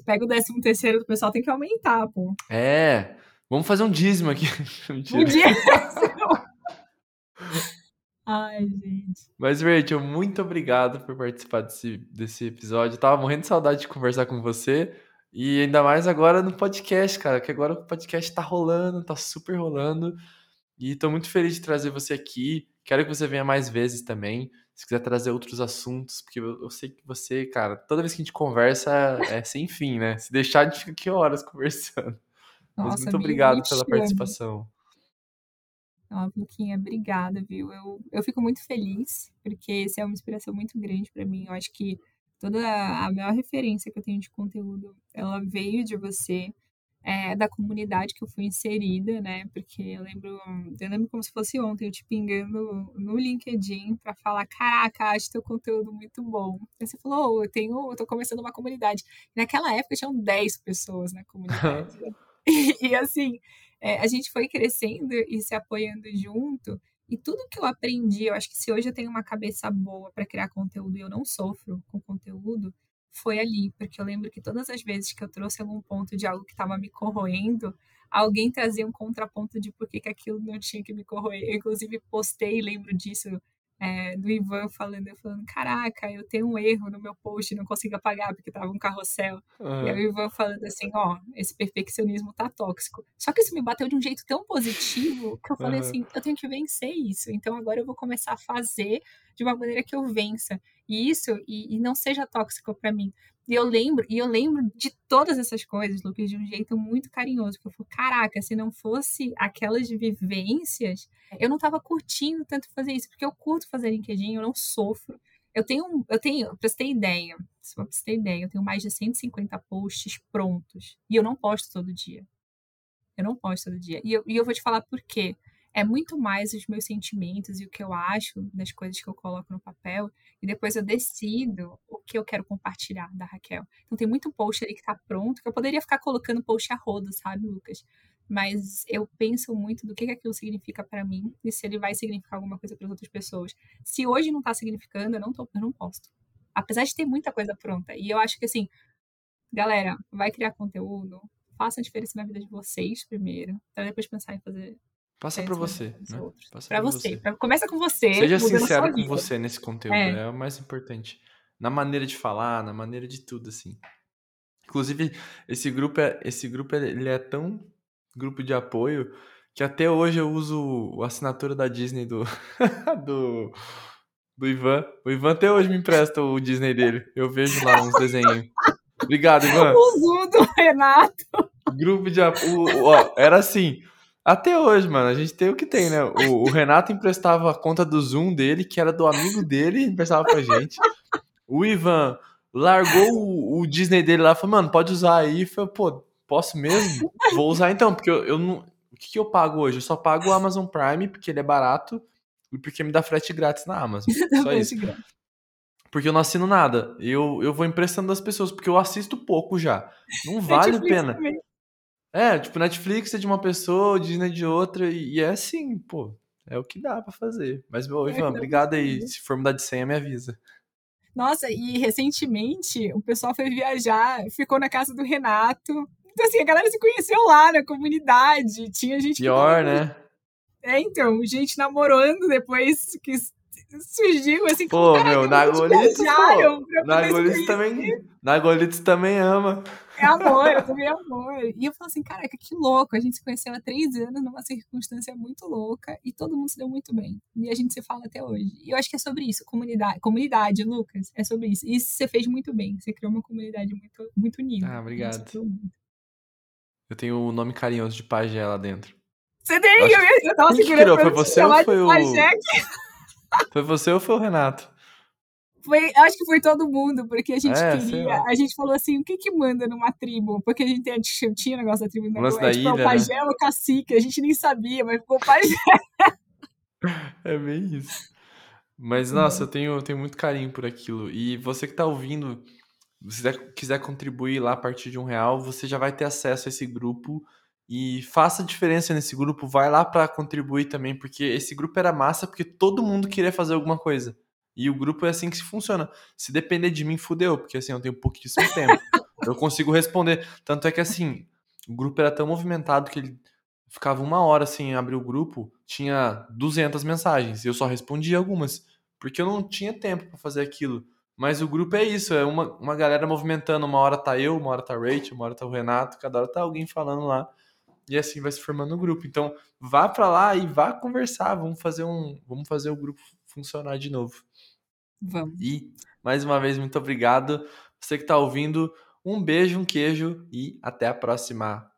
[SPEAKER 2] Pega o décimo terceiro do pessoal, tem que aumentar, pô.
[SPEAKER 1] É, vamos fazer um dízimo aqui. *laughs*
[SPEAKER 2] Mentira. Um dízimo. *laughs* Ai, gente.
[SPEAKER 1] Mas, Rachel, muito obrigado por participar desse, desse episódio. Eu tava morrendo de saudade de conversar com você. E ainda mais agora no podcast, cara, que agora o podcast tá rolando, tá super rolando. E tô muito feliz de trazer você aqui. Quero que você venha mais vezes também. Se quiser trazer outros assuntos, porque eu, eu sei que você, cara, toda vez que a gente conversa é sem fim, né? Se deixar, a gente fica aqui horas *laughs* conversando. Nossa, Mas muito obrigado pela participação.
[SPEAKER 2] Ó, Luquinha, obrigada, viu? Eu, eu fico muito feliz, porque isso é uma inspiração muito grande para mim. Eu acho que toda a maior referência que eu tenho de conteúdo, ela veio de você, é, da comunidade que eu fui inserida, né? Porque eu lembro, eu lembro como se fosse ontem, eu te pingando no LinkedIn para falar, caraca, acho teu conteúdo muito bom. Aí você falou, oh, eu tenho, eu tô começando uma comunidade. E naquela época tinham 10 pessoas na comunidade. *laughs* e, e, assim, é, a gente foi crescendo e se apoiando junto. E tudo que eu aprendi, eu acho que se hoje eu tenho uma cabeça boa para criar conteúdo e eu não sofro com conteúdo, foi ali, porque eu lembro que todas as vezes que eu trouxe algum ponto de algo que estava me corroendo, alguém trazia um contraponto de por que, que aquilo não tinha que me corroer. Eu, inclusive, postei, lembro disso, é, do Ivan falando, eu falando, caraca, eu tenho um erro no meu post, não consigo apagar porque tava um carrossel. Uhum. E aí o Ivan falando assim, ó, esse perfeccionismo tá tóxico. Só que isso me bateu de um jeito tão positivo que eu falei uhum. assim, eu tenho que vencer isso. Então agora eu vou começar a fazer de uma maneira que eu vença. E isso, e, e não seja tóxico para mim. E eu lembro, e eu lembro de todas essas coisas, Lucas, de um jeito muito carinhoso. Porque eu falo, caraca, se não fosse aquelas vivências, eu não tava curtindo tanto fazer isso, porque eu curto fazer LinkedIn, eu não sofro. Eu tenho, eu tenho, pra você ter ideia, pra você ter ideia, eu tenho mais de 150 posts prontos. E eu não posto todo dia. Eu não posto todo dia. E eu, e eu vou te falar por quê é muito mais os meus sentimentos e o que eu acho das coisas que eu coloco no papel, e depois eu decido o que eu quero compartilhar da Raquel. Então tem muito post ali que tá pronto, que eu poderia ficar colocando post a rodo, sabe, Lucas? Mas eu penso muito do que, que aquilo significa para mim e se ele vai significar alguma coisa para outras pessoas. Se hoje não tá significando, eu não, tô, eu não posto. Apesar de ter muita coisa pronta. E eu acho que assim, galera, vai criar conteúdo, faça a diferença na vida de vocês primeiro, para depois pensar em fazer
[SPEAKER 1] Passa para você, né?
[SPEAKER 2] Para você. você. Começa com você.
[SPEAKER 1] Seja sincero com você nesse conteúdo, é. é. o mais importante. Na maneira de falar, na maneira de tudo, assim. Inclusive, esse grupo é, esse grupo ele é tão grupo de apoio que até hoje eu uso a assinatura da Disney do *laughs* do, do Ivan. O Ivan até hoje me empresta o Disney dele. Eu vejo lá uns desenhos. Obrigado, Ivan.
[SPEAKER 2] O Zoom do *laughs* Renato.
[SPEAKER 1] Grupo de apoio. Ó, era assim. Até hoje, mano, a gente tem o que tem, né? O, o, *laughs* Renato emprestava a conta do Zoom dele, que era do amigo dele, emprestava pra gente. O Ivan largou o, o Disney dele lá, falou, mano, pode usar aí. Falei, pô, posso mesmo? Vou usar então, porque eu, eu não. que, que eu pago hoje? Eu só pago o Amazon Prime, porque ele é barato e porque me dá frete grátis na Amazon. *laughs* Só isso. Porque eu não assino nada. Eu, eu vou emprestando das pessoas, porque eu assisto pouco já. Não vale a pena. Também. É, tipo, Netflix é de uma pessoa, Disney é de outra, e é assim, pô. É o que dá para fazer. Mas, meu, é, Ivan, obrigado aí. Se for mudar de senha, me avisa.
[SPEAKER 2] Nossa, e recentemente o pessoal foi viajar, ficou na casa do Renato. Então, assim, a galera se conheceu lá na comunidade. Tinha gente
[SPEAKER 1] Pior, né?
[SPEAKER 2] É, então, gente namorando depois que surgiu, assim,
[SPEAKER 1] Pô, meu, Nagolitos, pô, Nagolitos também, Nagolitos também ama.
[SPEAKER 2] É amor, eu também amor. E eu falo assim, caraca, que louco, a gente se conheceu há três anos numa circunstância muito louca e todo mundo se deu muito bem. E a gente se fala até hoje. E eu acho que é sobre isso, comunidade, comunidade, Lucas, é sobre isso. E isso você fez muito bem, você criou uma comunidade muito, muito unida.
[SPEAKER 1] Ah, obrigado. Eu tenho o nome carinhoso de Pajé lá dentro.
[SPEAKER 2] Você tem, eu, eu, eu tava
[SPEAKER 1] Quem segurando. Foi você ou foi o... Foi você ou foi o Renato?
[SPEAKER 2] Foi, acho que foi todo mundo, porque a gente é, queria. A gente falou assim: o que que manda numa tribo? Porque a gente tinha, tinha negócio da tribo
[SPEAKER 1] Nossa, da tipo, ilha,
[SPEAKER 2] o pajé né? o cacique, a gente nem sabia, mas ficou pajé. *laughs*
[SPEAKER 1] É bem isso. Mas, nossa, eu tenho, eu tenho muito carinho por aquilo. E você que tá ouvindo, se quiser contribuir lá a partir de um real, você já vai ter acesso a esse grupo e faça diferença nesse grupo, vai lá para contribuir também, porque esse grupo era massa porque todo mundo queria fazer alguma coisa. E o grupo é assim que se funciona. Se depender de mim, fudeu, porque assim, eu tenho pouquíssimo tempo. *laughs* eu consigo responder. Tanto é que assim, o grupo era tão movimentado que ele ficava uma hora sem abrir o grupo, tinha 200 mensagens, e eu só respondia algumas, porque eu não tinha tempo para fazer aquilo. Mas o grupo é isso, é uma, uma galera movimentando. Uma hora tá eu, uma hora tá Rachel, uma hora tá o Renato, cada hora tá alguém falando lá e assim vai se formando o grupo. Então, vá para lá e vá conversar, vamos fazer um, vamos fazer o grupo funcionar de novo.
[SPEAKER 2] Vamos.
[SPEAKER 1] E mais uma vez muito obrigado. Você que está ouvindo, um beijo, um queijo e até a próxima.